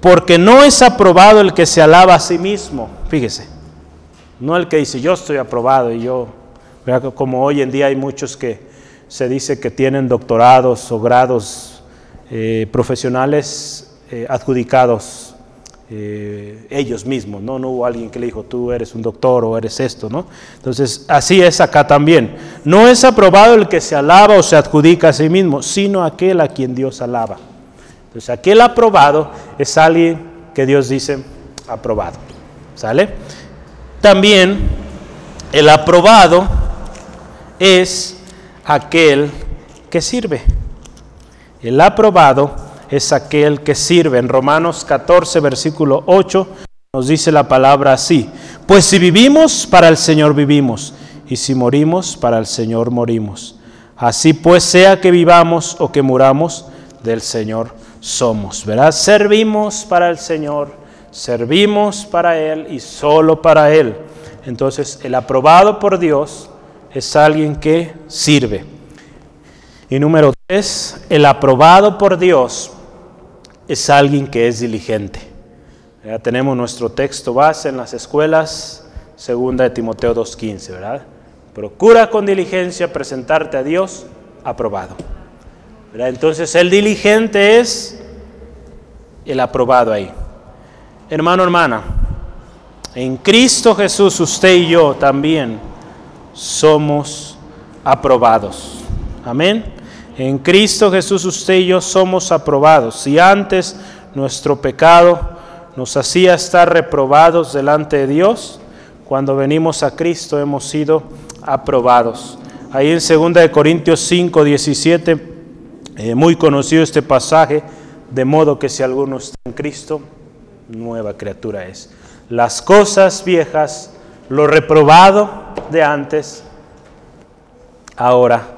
Porque no es aprobado el que se alaba a sí mismo. Fíjese, no el que dice yo estoy aprobado y yo, como hoy en día hay muchos que se dice que tienen doctorados o grados eh, profesionales eh, adjudicados eh, ellos mismos, ¿no? No hubo alguien que le dijo, tú eres un doctor o eres esto, ¿no? Entonces, así es acá también. No es aprobado el que se alaba o se adjudica a sí mismo, sino aquel a quien Dios alaba. Entonces, aquel aprobado es alguien que Dios dice aprobado. ¿Sale? También el aprobado es aquel que sirve. El aprobado es aquel que sirve. En Romanos 14, versículo 8, nos dice la palabra así. Pues si vivimos, para el Señor vivimos, y si morimos, para el Señor morimos. Así pues, sea que vivamos o que muramos, del Señor somos. ¿Verdad? Servimos para el Señor, servimos para Él y solo para Él. Entonces, el aprobado por Dios es alguien que sirve. Y número tres, el aprobado por Dios es alguien que es diligente. Ya tenemos nuestro texto base en las escuelas, segunda de Timoteo 2.15, ¿verdad? Procura con diligencia presentarte a Dios aprobado. Entonces el diligente es el aprobado ahí. Hermano, hermana, en Cristo Jesús usted y yo también somos aprobados. Amén. En Cristo Jesús usted y yo somos aprobados. Si antes nuestro pecado nos hacía estar reprobados delante de Dios, cuando venimos a Cristo hemos sido aprobados. Ahí en 2 Corintios 5, 17, eh, muy conocido este pasaje, de modo que si alguno está en Cristo, nueva criatura es. Las cosas viejas, lo reprobado de antes, ahora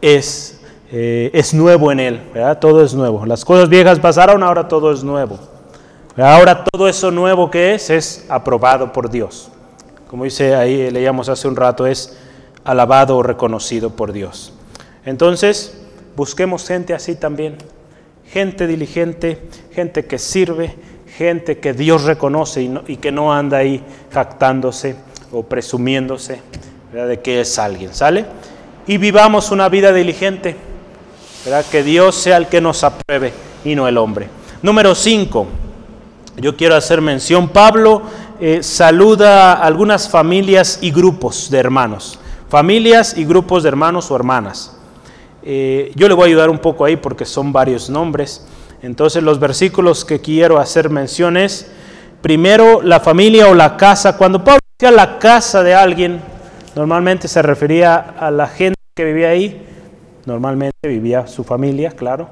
es, eh, es nuevo en Él. Todo es nuevo. Las cosas viejas pasaron, ahora todo es nuevo. Ahora todo eso nuevo que es es aprobado por Dios. Como dice ahí, leíamos hace un rato, es alabado o reconocido por Dios. Entonces, busquemos gente así también. Gente diligente, gente que sirve, gente que Dios reconoce y que no anda ahí jactándose o presumiéndose de que es alguien. ¿Sale? Y vivamos una vida diligente. ¿verdad? Que Dios sea el que nos apruebe y no el hombre. Número 5. Yo quiero hacer mención. Pablo eh, saluda a algunas familias y grupos de hermanos. Familias y grupos de hermanos o hermanas. Eh, yo le voy a ayudar un poco ahí porque son varios nombres. Entonces los versículos que quiero hacer mención es, primero, la familia o la casa. Cuando Pablo decía la casa de alguien, Normalmente se refería a la gente que vivía ahí, normalmente vivía su familia, claro,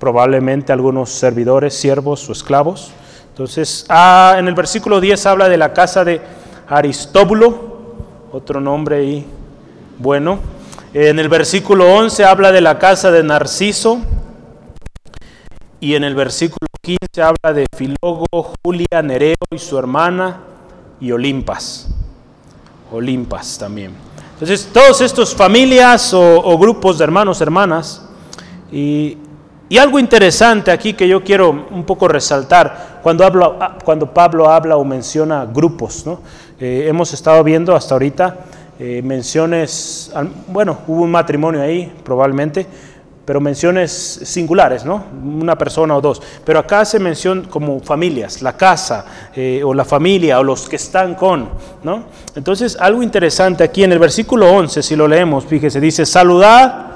probablemente algunos servidores, siervos o esclavos. Entonces, ah, en el versículo 10 habla de la casa de Aristóbulo, otro nombre ahí bueno. En el versículo 11 habla de la casa de Narciso. Y en el versículo 15 habla de Filógo, Julia, Nereo y su hermana y Olimpas. Olimpas también. Entonces, todos estos familias o, grupos de hermanos, hermanas, y, algo interesante aquí que yo quiero un poco resaltar, cuando, hablo, ah, cuando Pablo habla o menciona grupos, ¿no? Eh, hemos estado viendo hasta ahorita eh, menciones, bueno, hubo un matrimonio ahí probablemente, pero menciones singulares, ¿no? Una persona o dos. Pero acá se menciona como familias, la casa eh, o la familia o los que están con, ¿no? Entonces, algo interesante aquí en el versículo 11, si lo leemos, fíjese, dice, saludad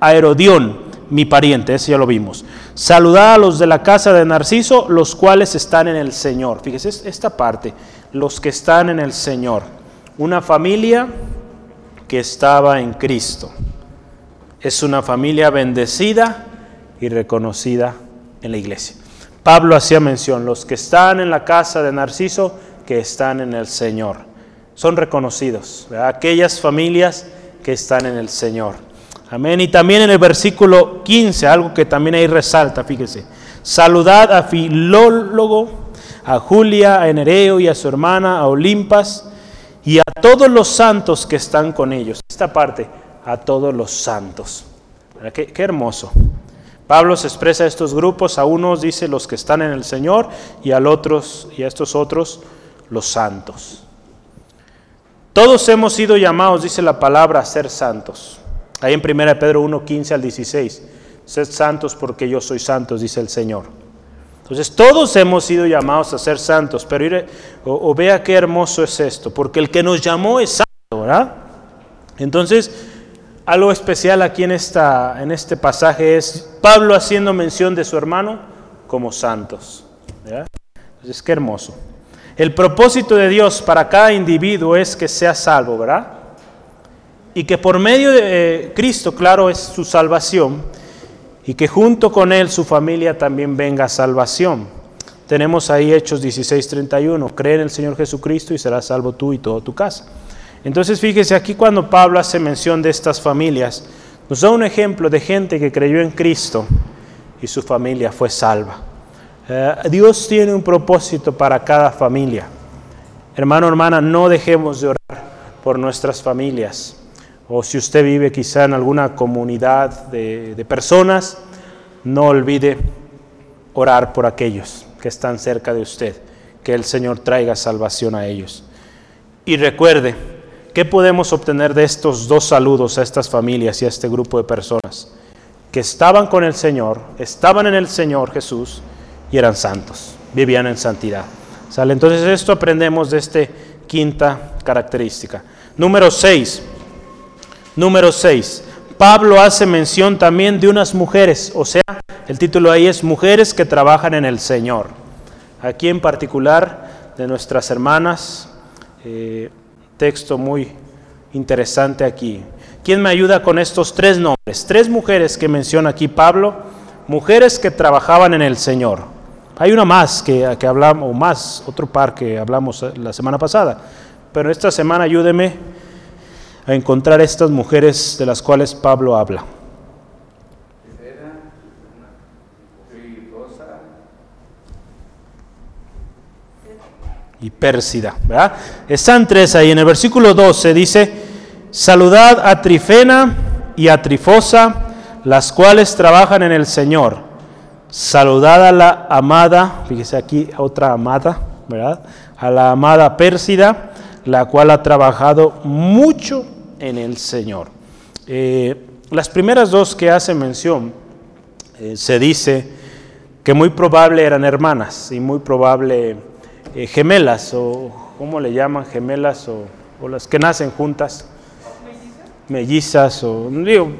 a Herodión, mi pariente, ese ya lo vimos. Saludad a los de la casa de Narciso, los cuales están en el Señor. Fíjese esta parte, los que están en el Señor. Una familia que estaba en Cristo es una familia bendecida y reconocida en la iglesia. Pablo hacía mención, los que están en la casa de Narciso, que están en el Señor. Son reconocidos, aquellas familias que están en el Señor. Amén. Y también en el versículo 15, algo que también ahí resalta, fíjese. Saludad a Filólogo, a Julia, a Enereo y a su hermana, a Olimpas, y a todos los santos que están con ellos. Esta parte, a todos los santos. Qué, hermoso. Pablo se expresa a estos grupos, a unos dice los que están en el Señor y a otros y a estos otros los santos. Todos hemos sido llamados, dice la palabra, a ser santos. Ahí en 1 Pedro 1, 15 al 16. Sed santos porque yo soy santos, dice el Señor. Entonces todos hemos sido llamados a ser santos, pero o, vea qué hermoso es esto, porque el que nos llamó es santo, ¿verdad? Entonces, algo especial aquí en, esta, en este pasaje es Pablo haciendo mención de su hermano como santos. ¿verdad? Entonces, qué hermoso. El propósito de Dios para cada individuo es que sea salvo, ¿verdad? Y que por medio de eh, Cristo, claro, es su salvación, y que junto con él su familia también venga a salvación. Tenemos ahí Hechos 16:31, cree en el Señor Jesucristo y serás salvo tú y toda tu casa. Entonces fíjese aquí cuando Pablo hace mención de estas familias, nos da un ejemplo de gente que creyó en Cristo y su familia fue salva. Eh, Dios tiene un propósito para cada familia. Hermano, hermana, no dejemos de orar por nuestras familias. O si usted vive quizá en alguna comunidad de, de personas, no olvide orar por aquellos que están cerca de usted, que el Señor traiga salvación a ellos. Y recuerde, ¿qué podemos obtener de estos dos saludos a estas familias y a este grupo de personas? Que estaban con el Señor, estaban en el Señor Jesús, y eran santos, vivían en santidad. ¿Sale? Entonces esto aprendemos de esta quinta característica. Número 6. Número 6. Pablo hace mención también de unas mujeres, o sea, el título ahí es Mujeres que trabajan en el Señor. Aquí en particular de nuestras hermanas, eh, texto muy interesante aquí. ¿Quién me ayuda con estos tres nombres? Tres mujeres que menciona aquí Pablo, mujeres que trabajaban en el Señor. Hay una más que, que hablamos, o más, otro par que hablamos eh, la semana pasada. Pero esta semana ayúdeme a encontrar estas mujeres de las cuales Pablo habla. Y Pérsida, ¿verdad? Están tres ahí. En el versículo 12 dice, saludad a Trifena y a Trifosa, las cuales trabajan en el Señor Saludad a la amada, fíjese aquí otra amada, ¿verdad? A la amada Pérsida, la cual ha trabajado mucho en el Señor. Eh, las primeras dos que hace mención, eh, se dice que muy probable eran hermanas y muy probable eh, gemelas, o ¿cómo le llaman? Gemelas o, las que nacen juntas. Mellizas, o digo,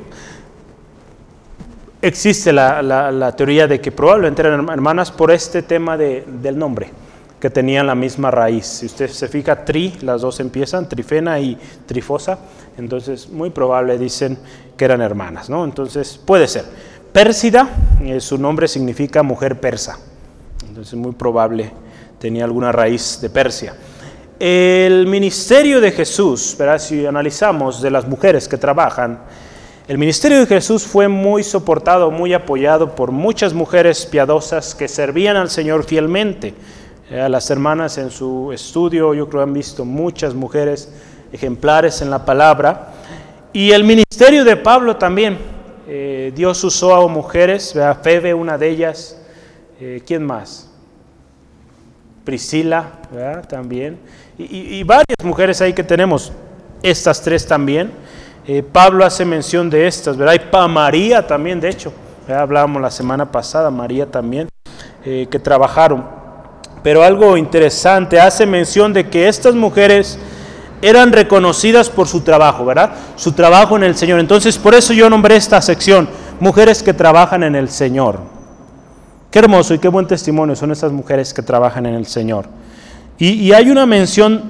existe la, teoría de que probablemente eran hermanas por este tema del nombre, que tenían la misma raíz. Si usted se fija, tri, las dos empiezan, trifena y trifosa, entonces muy probable dicen que eran hermanas, ¿no? Entonces puede ser. Pérsida, eh, su nombre significa mujer persa, entonces muy probable tenía alguna raíz de Persia. El ministerio de Jesús, ¿verdad? si analizamos de las mujeres que trabajan, el ministerio de Jesús fue muy soportado, muy apoyado por muchas mujeres piadosas que servían al Señor fielmente. Eh, las hermanas en su estudio, yo creo han visto muchas mujeres ejemplares en la palabra. Y el ministerio de Pablo también. Eh, Dios usó a mujeres, a Febe, una de ellas. Eh, ¿Quién más? Priscila, también. Y, varias mujeres ahí que tenemos. Estas tres también eh, Pablo hace mención de estas, ¿verdad? Y para María también, de hecho, hablábamos la semana pasada, María también, eh, que trabajaron. Pero algo interesante, hace mención de que estas mujeres eran reconocidas por su trabajo, ¿verdad? Su trabajo en el Señor. Entonces, por eso yo nombré esta sección, mujeres que trabajan en el Señor. Qué hermoso y qué buen testimonio son esas mujeres que trabajan en el Señor. Y, y hay una mención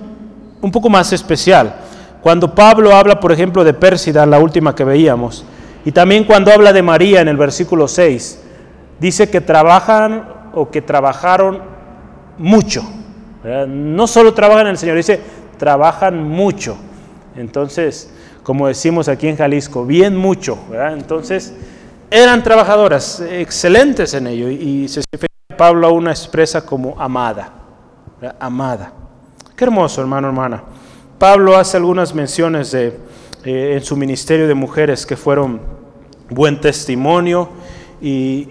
un poco más especial. Cuando Pablo habla, por ejemplo, de Pérsida, la última que veíamos, y también cuando habla de María en el versículo 6, dice que trabajan o que trabajaron mucho. No solo trabajan en el Señor, dice trabajan mucho. Entonces, como decimos aquí en Jalisco, bien mucho. Entonces, eran trabajadoras excelentes en ello y se Pablo aún expresa como amada. amada. Qué hermoso, hermano, hermana. Pablo hace algunas menciones de, eh, en su ministerio de mujeres que fueron buen testimonio. Y,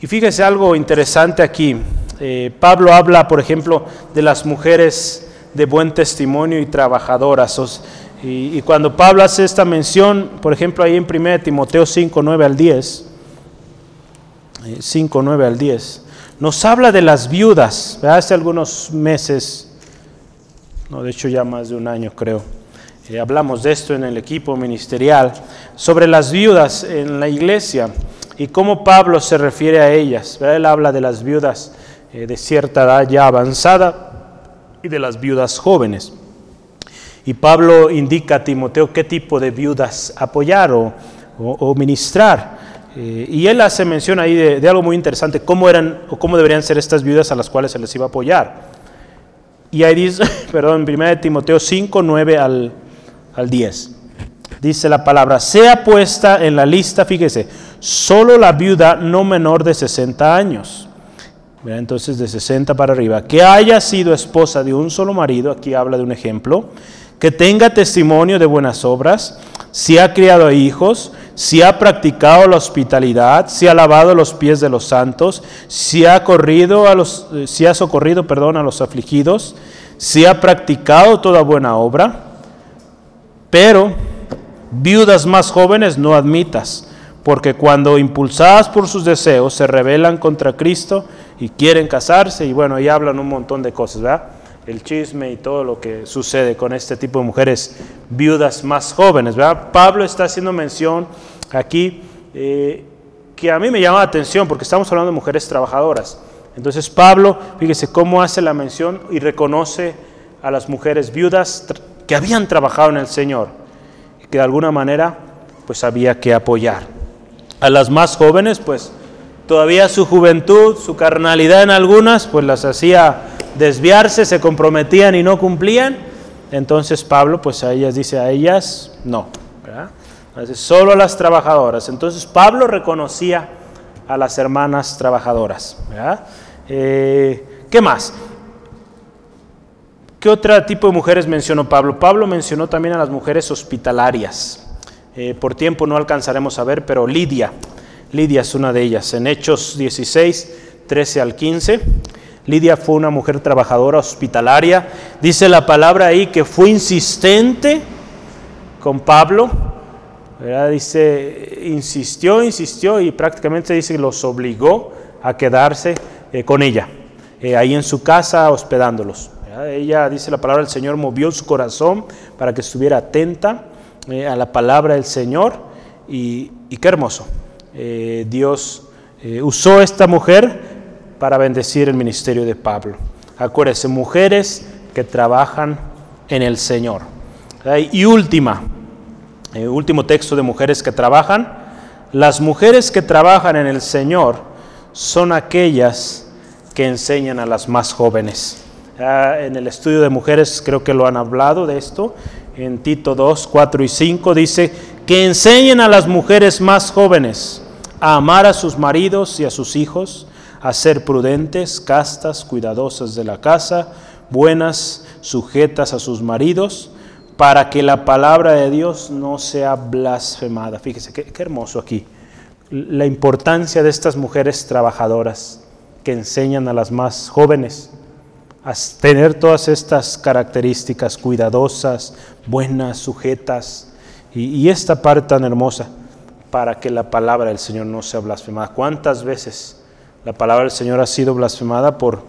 fíjese algo interesante aquí. Eh, Pablo habla, por ejemplo, de las mujeres de buen testimonio y trabajadoras. Y, cuando Pablo hace esta mención, por ejemplo, ahí en 1 Timoteo 5, 9 al 10, 5, eh, 9 al 10, nos habla de las viudas. Hace algunos meses, no, de hecho ya más de un año creo, eh, hablamos de esto en el equipo ministerial, sobre las viudas en la iglesia y cómo Pablo se refiere a ellas. Él habla de las viudas eh, de cierta edad ya avanzada y de las viudas jóvenes. Y Pablo indica a Timoteo qué tipo de viudas apoyar o, ministrar. Eh, y él hace mención ahí de, algo muy interesante, cómo eran o cómo deberían ser estas viudas a las cuales se les iba a apoyar. Y ahí dice, perdón, en 1 Timoteo 5, 9 al, al 10. Dice la palabra, sea puesta en la lista, fíjese, solo la viuda no menor de 60 años. Entonces de 60 para arriba, que haya sido esposa de un solo marido, aquí habla de un ejemplo, que tenga testimonio de buenas obras, si ha criado hijos, si ha practicado la hospitalidad, si ha lavado los pies de los santos, si ha corrido a los, eh, si ha socorrido, perdón, a los afligidos, si ha practicado toda buena obra. Pero viudas más jóvenes no admitas, porque cuando impulsadas por sus deseos se rebelan contra Cristo y quieren casarse, y bueno, y hablan un montón de cosas, ¿verdad? El chisme y todo lo que sucede con este tipo de mujeres viudas más jóvenes, ¿verdad? Pablo está haciendo mención aquí eh, que a mí me llama la atención porque estamos hablando de mujeres trabajadoras. Entonces Pablo, fíjese cómo hace la mención y reconoce a las mujeres viudas que habían trabajado en el Señor y que de alguna manera pues había que apoyar. A las más jóvenes pues todavía su juventud, su carnalidad en algunas pues las hacía desviarse, se comprometían y no cumplían. Entonces Pablo pues a ellas dice, a ellas no, solo a las trabajadoras. Entonces Pablo reconocía a las hermanas trabajadoras. Eh, ¿Qué más? ¿Qué otro tipo de mujeres mencionó Pablo? Pablo mencionó también a las mujeres hospitalarias. Eh, por tiempo no alcanzaremos a ver, pero Lidia, Lidia es una de ellas. En Hechos 16, 13 al 15, Lidia fue una mujer trabajadora hospitalaria. Dice la palabra ahí que fue insistente con Pablo. Dice, insistió, insistió y prácticamente dice los obligó a quedarse eh, con ella, eh, ahí en su casa hospedándolos. Ella, dice la palabra del Señor, movió su corazón para que estuviera atenta eh, a la palabra del Señor y, qué hermoso. Dios usó esta mujer para bendecir el ministerio de Pablo. Acuérdense, mujeres que trabajan en el Señor. Y última, último texto de mujeres que trabajan. Las mujeres que trabajan en el Señor son aquellas que enseñan a las más jóvenes en el estudio de mujeres creo que lo han hablado de esto. En Tito 2, 4 y 5 dice que enseñen a las mujeres más jóvenes a amar a sus maridos y a sus hijos, a ser prudentes, castas, cuidadosas de la casa, buenas, sujetas a sus maridos, para que la palabra de Dios no sea blasfemada. Fíjese qué, hermoso aquí. La importancia de estas mujeres trabajadoras que enseñan a las más jóvenes a tener todas estas características cuidadosas, buenas, sujetas, y, esta parte tan hermosa para que la palabra del Señor no sea blasfemada. ¿Cuántas veces la palabra del Señor ha sido blasfemada por,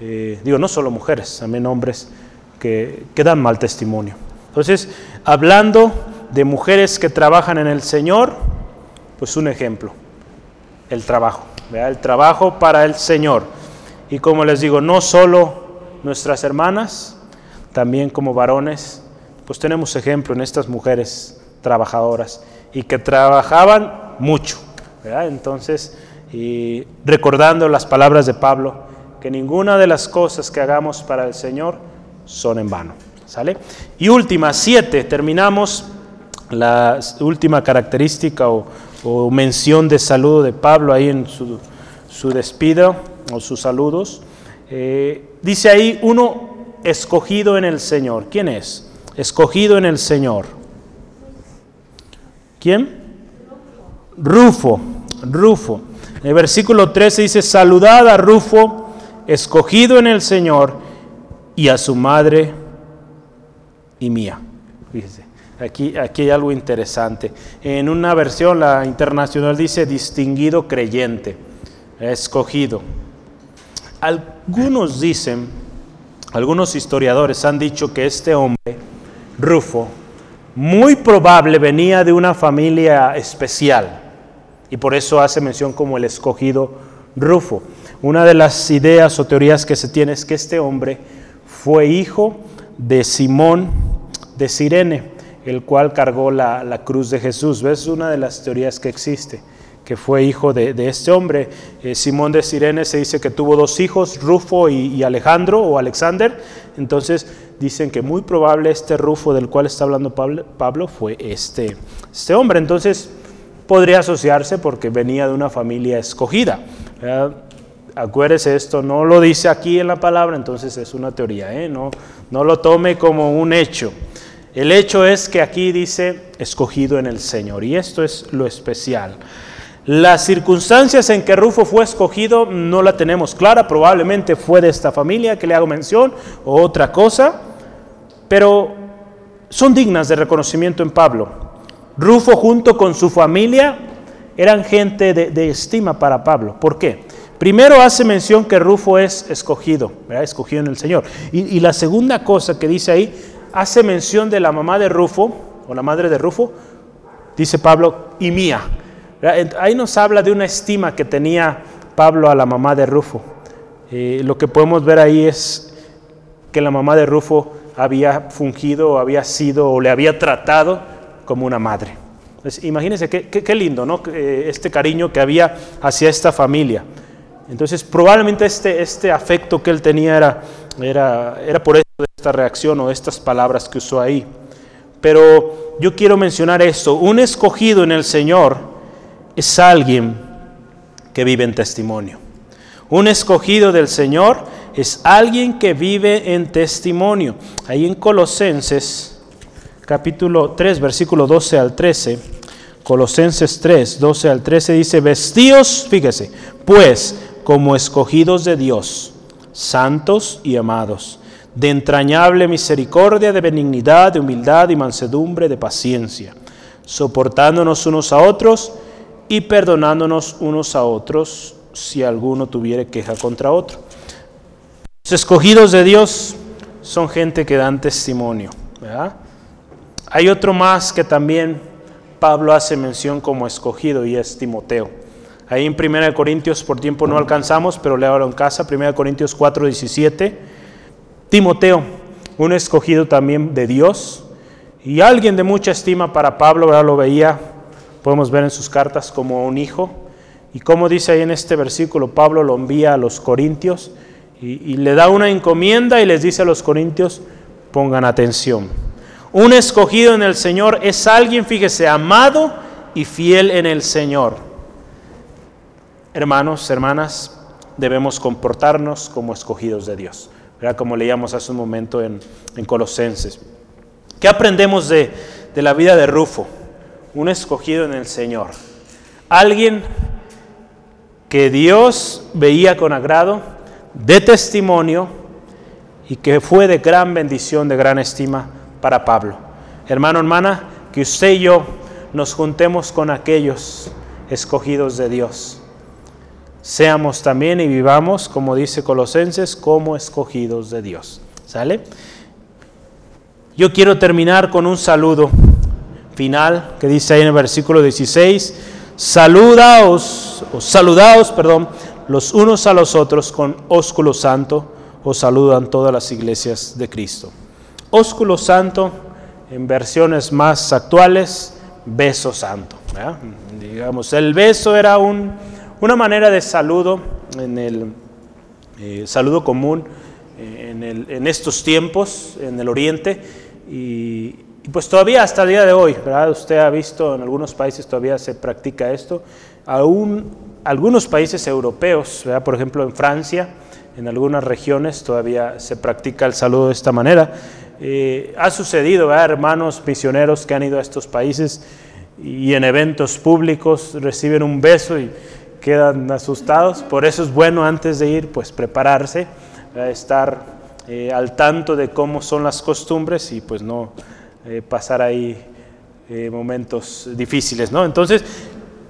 eh, digo, no solo mujeres, también hombres que, que dan mal testimonio? Entonces, hablando de mujeres que trabajan en el Señor, pues un ejemplo, el trabajo, el trabajo para el Señor. Y como les digo, no solo nuestras hermanas, también como varones, pues tenemos ejemplo en estas mujeres trabajadoras y que trabajaban mucho. Entonces, y recordando las palabras de Pablo, que ninguna de las cosas que hagamos para el Señor son en vano. ¿Sale? Y última, siete, terminamos la última característica o, mención de saludo de Pablo ahí en su, su despido o sus saludos. Eh, dice ahí uno escogido en el Señor. ¿Quién es? Escogido en el Señor. ¿Quién? Rufo, Rufo. En el versículo 13 dice, saludad a Rufo, escogido en el Señor, y a su madre y mía. Fíjese, aquí, aquí hay algo interesante. En una versión, la internacional dice distinguido creyente, escogido. Algunos dicen, algunos historiadores han dicho que este hombre, Rufo, muy probable venía de una familia especial y por eso hace mención como el escogido Rufo. Una de las ideas o teorías que se tiene es que este hombre fue hijo de Simón de Sirene, el cual cargó la, cruz de Jesús. Es una de las teorías que existe, que fue hijo de, este hombre. Eh, Simón de Sirene se dice que tuvo dos hijos, Rufo y Alejandro o Alexander. Entonces dicen que muy probable este Rufo del cual está hablando Pablo, fue este, este hombre. Entonces podría asociarse porque venía de una familia escogida. Acuérdese esto, no lo dice aquí en la palabra, entonces es una teoría, ¿eh? no, no lo tome como un hecho. El hecho es que aquí dice escogido en el Señor y esto es lo especial. Las circunstancias en que Rufo fue escogido no la tenemos clara, probablemente fue de esta familia que le hago mención o otra cosa, pero son dignas de reconocimiento en Pablo. Rufo junto con su familia eran gente de, estima para Pablo. ¿Por qué? Primero hace mención que Rufo es escogido, ¿verdad? escogido en el Señor. Y, la segunda cosa que dice ahí, hace mención de la mamá de Rufo, o la madre de Rufo, dice Pablo, y mía. Ahí nos habla de una estima que tenía Pablo a la mamá de Rufo. Eh, lo que podemos ver ahí es que la mamá de Rufo había fungido, había sido, o le había tratado como una madre. imagínense qué, lindo, ¿no? Eh, este cariño que había hacia esta familia. Entonces, probablemente este, este afecto que él tenía era, era, era por esta reacción o estas palabras que usó ahí. Pero yo quiero mencionar esto, un escogido en el Señor, es alguien que vive en testimonio. Un escogido del Señor es alguien que vive en testimonio. Ahí en Colosenses capítulo 3, versículo 12 al 13, Colosenses 3, 12 al 13 dice, vestíos, fíjese, pues como escogidos de Dios, santos y amados, de entrañable misericordia, de benignidad, de humildad y mansedumbre, de paciencia, soportándonos unos a otros, y perdonándonos unos a otros si alguno tuviera queja contra otro. Los escogidos de Dios son gente que dan testimonio. Hay otro más que también Pablo hace mención como escogido y es Timoteo. Ahí en 1 Corintios, por tiempo no alcanzamos, pero léalo en casa, 1 Corintios 4, 17. Timoteo, un escogido también de Dios y alguien de mucha estima para Pablo, ahora lo veía podemos ver en sus cartas como un hijo. Y como dice ahí en este versículo, Pablo lo envía a los corintios y, le da una encomienda y les dice a los corintios, pongan atención. Un escogido en el Señor es alguien, fíjese, amado y fiel en el Señor. Hermanos, hermanas, debemos comportarnos como escogidos de Dios. Era como leíamos hace un momento en, Colosenses. ¿Qué aprendemos de, de la vida de Rufo? un escogido en el Señor. Alguien que Dios veía con agrado, de testimonio y que fue de gran bendición, de gran estima para Pablo. Hermano, hermana, que usted y yo nos juntemos con aquellos escogidos de Dios. Seamos también y vivamos, como dice Colosenses, como escogidos de Dios. ¿Sale? Yo quiero terminar con un saludo final que dice ahí en el versículo 16, saludaos, o saludaos, perdón, los unos a los otros con ósculo santo, os saludan todas las iglesias de Cristo. Ósculo santo, en versiones más actuales, beso santo. Digamos, el beso era un, una manera de saludo en el eh, saludo común eh, en, en estos tiempos en el oriente y, y pues todavía hasta el día de hoy, ¿verdad? Usted ha visto en algunos países todavía se practica esto. Aún algunos países europeos, ¿verdad? por ejemplo en Francia, En algunas regiones todavía se practica el saludo de esta manera. Eh, ha sucedido, hermanos misioneros que han ido a estos países y en eventos públicos reciben un beso y quedan asustados. Por eso es bueno antes de ir, pues prepararse, estar eh, al tanto de cómo son las costumbres y pues no eh, pasar ahí momentos difíciles, ¿no? Entonces,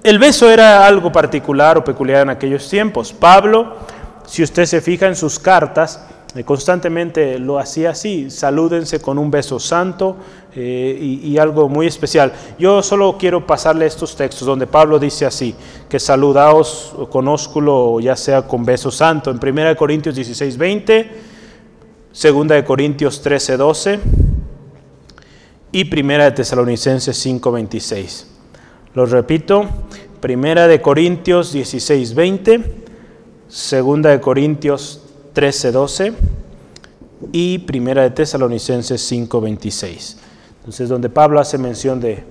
el beso era algo particular o peculiar en aquellos tiempos. Pablo, si usted se fija en sus cartas, constantemente lo hacía así, salúdense con un beso santo y, y, algo muy especial. Yo solo quiero pasarle estos textos donde Pablo dice así, que saludaos con ósculo ya sea con beso santo, en 1 Corintios 16, 20, 2 Corintios 13, 12 y Primera de Tesalonicenses 5:26. Lo repito, Primera de Corintios 16:20, Segunda de Corintios 13:12 y Primera de Tesalonicenses 5:26. Entonces, donde Pablo hace mención de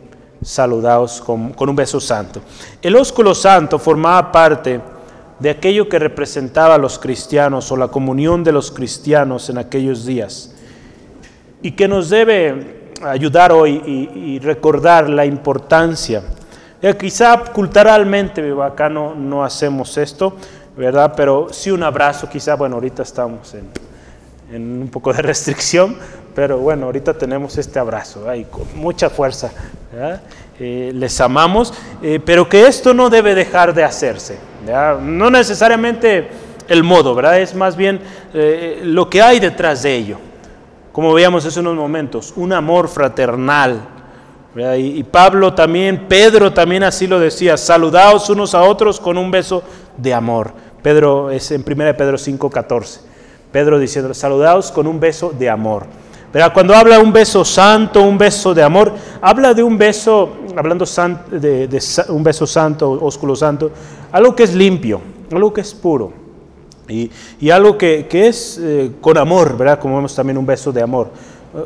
saludados con, con un beso santo. El ósculo santo formaba parte de aquello que representaba a los cristianos o la comunión de los cristianos en aquellos días y que nos debe ayudar hoy y, recordar la importancia. Eh, quizá culturalmente acá no, no hacemos esto, ¿verdad? Pero sí un abrazo, quizá, bueno, ahorita estamos en, en un poco de restricción, pero bueno, ahorita tenemos este abrazo, ahí con mucha fuerza. Eh, les amamos, eh, pero que esto no debe dejar de hacerse. No necesariamente el modo, ¿verdad? Es más bien lo que hay detrás de ello como veíamos hace unos momentos, un amor fraternal. Y, Pablo también, Pedro también así lo decía, saludaos unos a otros con un beso de amor. Pedro es en 1 Pedro 5:14. Pedro diciendo, saludaos con un beso de amor. Pero cuando habla un beso santo, un beso de amor, habla de un beso, hablando de, de un beso santo, ósculo santo, algo que es limpio, algo que es puro. Y, algo que, es eh, con amor, ¿verdad? Como vemos también un beso de amor.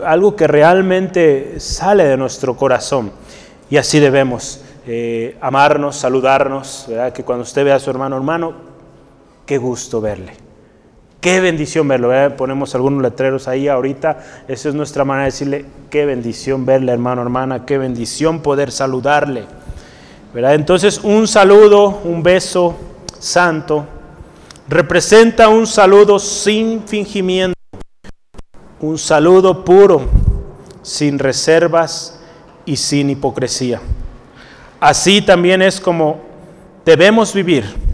Algo que realmente sale de nuestro corazón. Y así debemos eh, amarnos, saludarnos, ¿verdad? Que cuando usted vea a su hermano, hermano, qué gusto verle. Qué bendición verlo. Ponemos algunos letreros ahí ahorita. Esa es nuestra manera de decirle, qué bendición verle, hermano, hermana. Qué bendición poder saludarle. ¿verdad? Entonces, un saludo, un beso santo representa un saludo sin fingimiento, un saludo puro, sin reservas y sin hipocresía. Así también es como debemos vivir,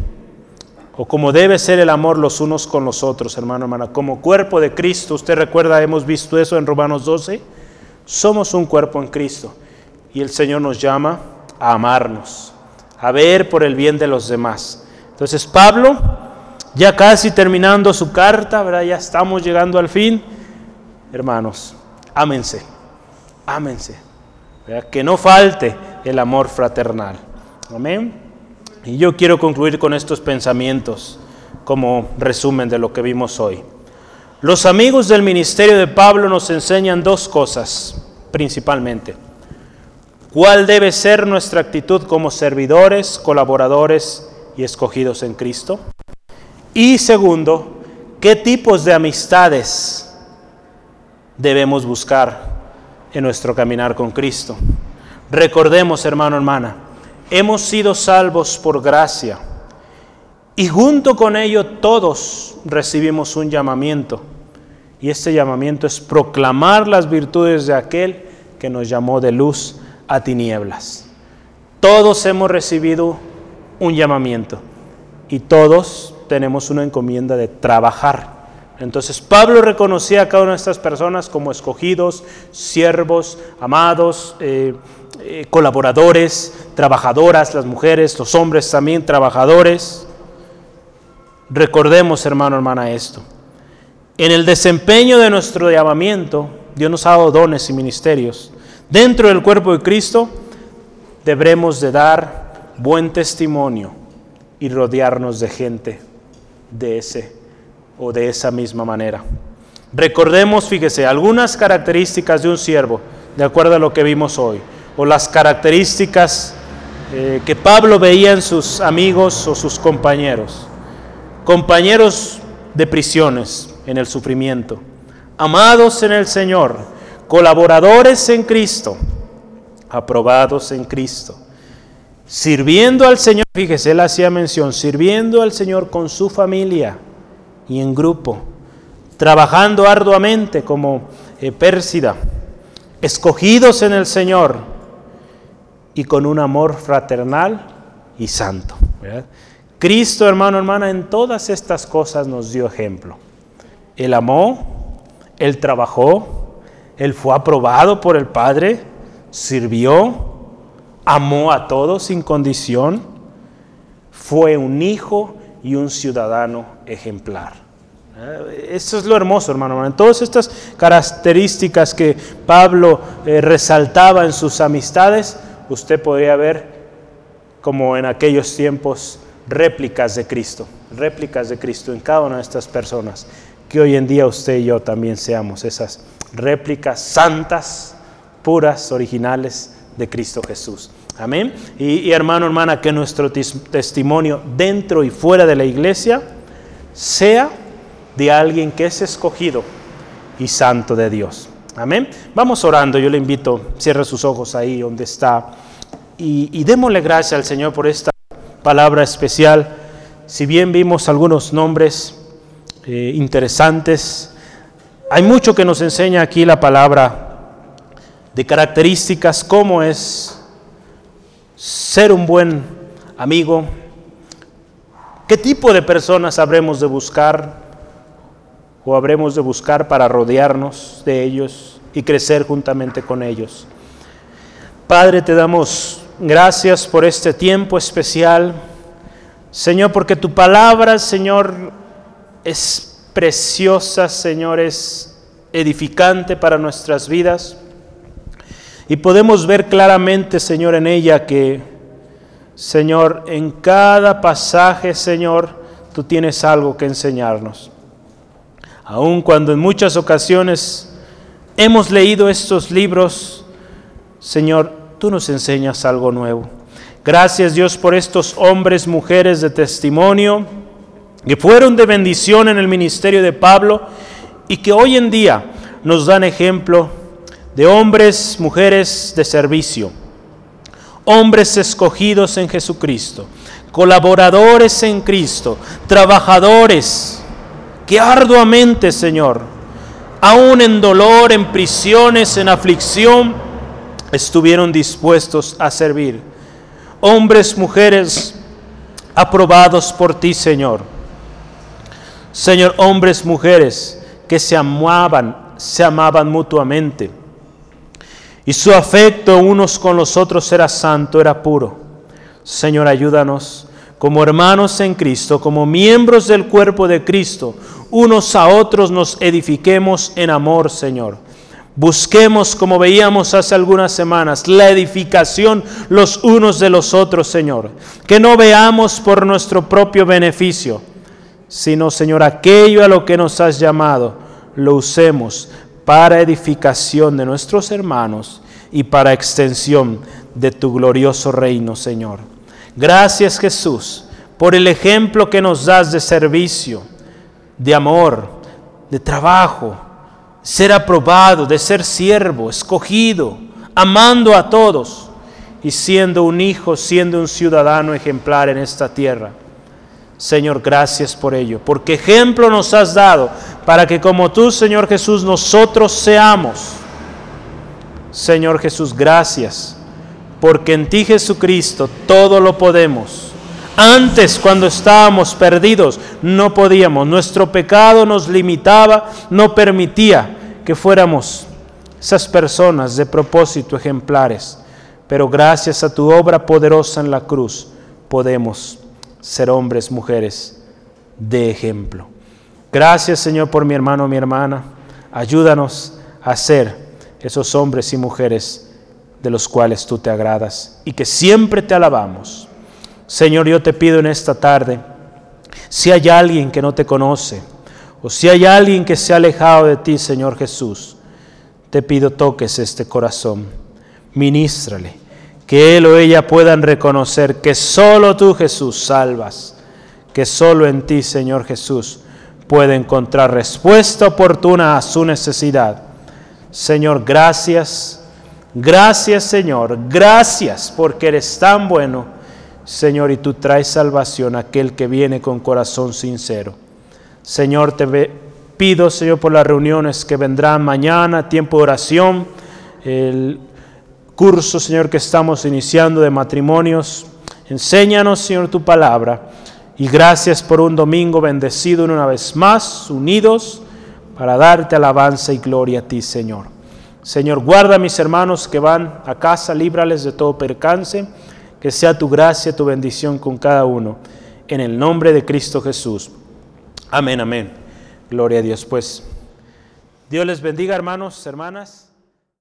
o como debe ser el amor los unos con los otros, hermano, hermana. Como cuerpo de Cristo, usted recuerda, hemos visto eso en Romanos 12, somos un cuerpo en Cristo. Y el Señor nos llama a amarnos, a ver por el bien de los demás. Entonces Pablo ya casi terminando su carta, ¿verdad? ya estamos llegando al fin. Hermanos, ámense, ámense. Que no falte el amor fraternal. Amén. Y yo quiero concluir con estos pensamientos como resumen de lo que vimos hoy. Los amigos del ministerio de Pablo nos enseñan dos cosas principalmente. ¿Cuál debe ser nuestra actitud como servidores, colaboradores y escogidos en Cristo? Y segundo, ¿qué tipos de amistades debemos buscar en nuestro caminar con Cristo? Recordemos, hermano, hermana, hemos sido salvos por gracia y junto con ello todos recibimos un llamamiento. Y este llamamiento es proclamar las virtudes de aquel que nos llamó de luz a tinieblas. Todos hemos recibido un llamamiento y todos tenemos una encomienda de trabajar. Entonces Pablo reconocía a cada una de estas personas como escogidos, siervos, amados, eh, eh, colaboradores, trabajadoras, las mujeres, los hombres también, trabajadores. Recordemos, hermano, hermana, esto. En el desempeño de nuestro llamamiento, Dios nos ha dado dones y ministerios. Dentro del cuerpo de Cristo, debemos de dar buen testimonio y rodearnos de gente de ese o de esa misma manera. Recordemos, fíjese, algunas características de un siervo, de acuerdo a lo que vimos hoy, o las características eh, que Pablo veía en sus amigos o sus compañeros. Compañeros de prisiones en el sufrimiento, amados en el Señor, colaboradores en Cristo, aprobados en Cristo, sirviendo al Señor, fíjese, él hacía mención, sirviendo al Señor con su familia y en grupo, trabajando arduamente como eh, Pérsida, escogidos en el Señor y con un amor fraternal y santo. Cristo, hermano, hermana, en todas estas cosas nos dio ejemplo. Él amó, Él trabajó, Él fue aprobado por el Padre, sirvió, amó a todos sin condición, fue un hijo y un ciudadano ejemplar. Esto es lo hermoso, hermano. En todas estas características que Pablo eh, resaltaba en sus amistades, usted podría ver como en aquellos tiempos réplicas de Cristo, réplicas de Cristo en cada una de estas personas. Que hoy en día usted y yo también seamos esas réplicas santas, puras, originales de Cristo Jesús. Amén. Y, hermano, hermana, que nuestro testimonio dentro y fuera de la iglesia sea de alguien que es escogido y santo de Dios. Amén. Vamos orando. Yo le invito, cierre sus ojos ahí donde está y, démosle gracias al Señor por esta palabra especial. Si bien vimos algunos nombres eh, interesantes, hay mucho que nos enseña aquí la palabra de características, cómo es ser un buen amigo, qué tipo de personas habremos de buscar o habremos de buscar para rodearnos de ellos y crecer juntamente con ellos. Padre, te damos gracias por este tiempo especial. Señor, porque tu palabra, Señor, es preciosa, Señor, es edificante para nuestras vidas. Y podemos ver claramente, Señor, en ella que, Señor, en cada pasaje, Señor, tú tienes algo que enseñarnos. Aun cuando en muchas ocasiones hemos leído estos libros, Señor, tú nos enseñas algo nuevo. Gracias Dios por estos hombres, mujeres de testimonio que fueron de bendición en el ministerio de Pablo y que hoy en día nos dan ejemplo de hombres, mujeres de servicio, hombres escogidos en Jesucristo, colaboradores en Cristo, trabajadores que arduamente, Señor, aún en dolor, en prisiones, en aflicción, estuvieron dispuestos a servir. Hombres, mujeres, aprobados por ti, Señor. Señor, hombres, mujeres que se amaban, se amaban mutuamente y su afecto unos con los otros era santo, era puro. Señor, ayúdanos como hermanos en Cristo, como miembros del cuerpo de Cristo, unos a otros nos edifiquemos en amor, Señor. Busquemos, como veíamos hace algunas semanas, la edificación los unos de los otros, Señor. Que no veamos por nuestro propio beneficio, sino, Señor, aquello a lo que nos has llamado, lo usemos para edificación de nuestros hermanos y para extensión de tu glorioso reino, Señor. Gracias Jesús por el ejemplo que nos das de servicio, de amor, de trabajo, ser aprobado, de ser siervo, escogido, amando a todos y siendo un hijo, siendo un ciudadano ejemplar en esta tierra. Señor, gracias por ello, porque ejemplo nos has dado para que como tú, Señor Jesús, nosotros seamos. Señor Jesús, gracias, porque en ti Jesucristo todo lo podemos. Antes, cuando estábamos perdidos, no podíamos. Nuestro pecado nos limitaba, no permitía que fuéramos esas personas de propósito ejemplares. Pero gracias a tu obra poderosa en la cruz, podemos ser hombres, mujeres de ejemplo. Gracias Señor por mi hermano, mi hermana. Ayúdanos a ser esos hombres y mujeres de los cuales tú te agradas y que siempre te alabamos. Señor, yo te pido en esta tarde, si hay alguien que no te conoce, o si hay alguien que se ha alejado de ti, Señor Jesús, te pido toques este corazón, ministrale que él o ella puedan reconocer que solo tú Jesús salvas, que solo en ti Señor Jesús puede encontrar respuesta oportuna a su necesidad. Señor, gracias. Gracias, Señor. Gracias porque eres tan bueno. Señor, y tú traes salvación a aquel que viene con corazón sincero. Señor, te pido, Señor, por las reuniones que vendrán mañana, tiempo de oración, el curso, Señor, que estamos iniciando de matrimonios. Enséñanos, Señor, tu palabra. Y gracias por un domingo bendecido una vez más, unidos para darte alabanza y gloria a ti, Señor. Señor, guarda a mis hermanos que van a casa, líbrales de todo percance, que sea tu gracia, tu bendición con cada uno. En el nombre de Cristo Jesús. Amén, amén. Gloria a Dios. Pues Dios les bendiga, hermanos, hermanas.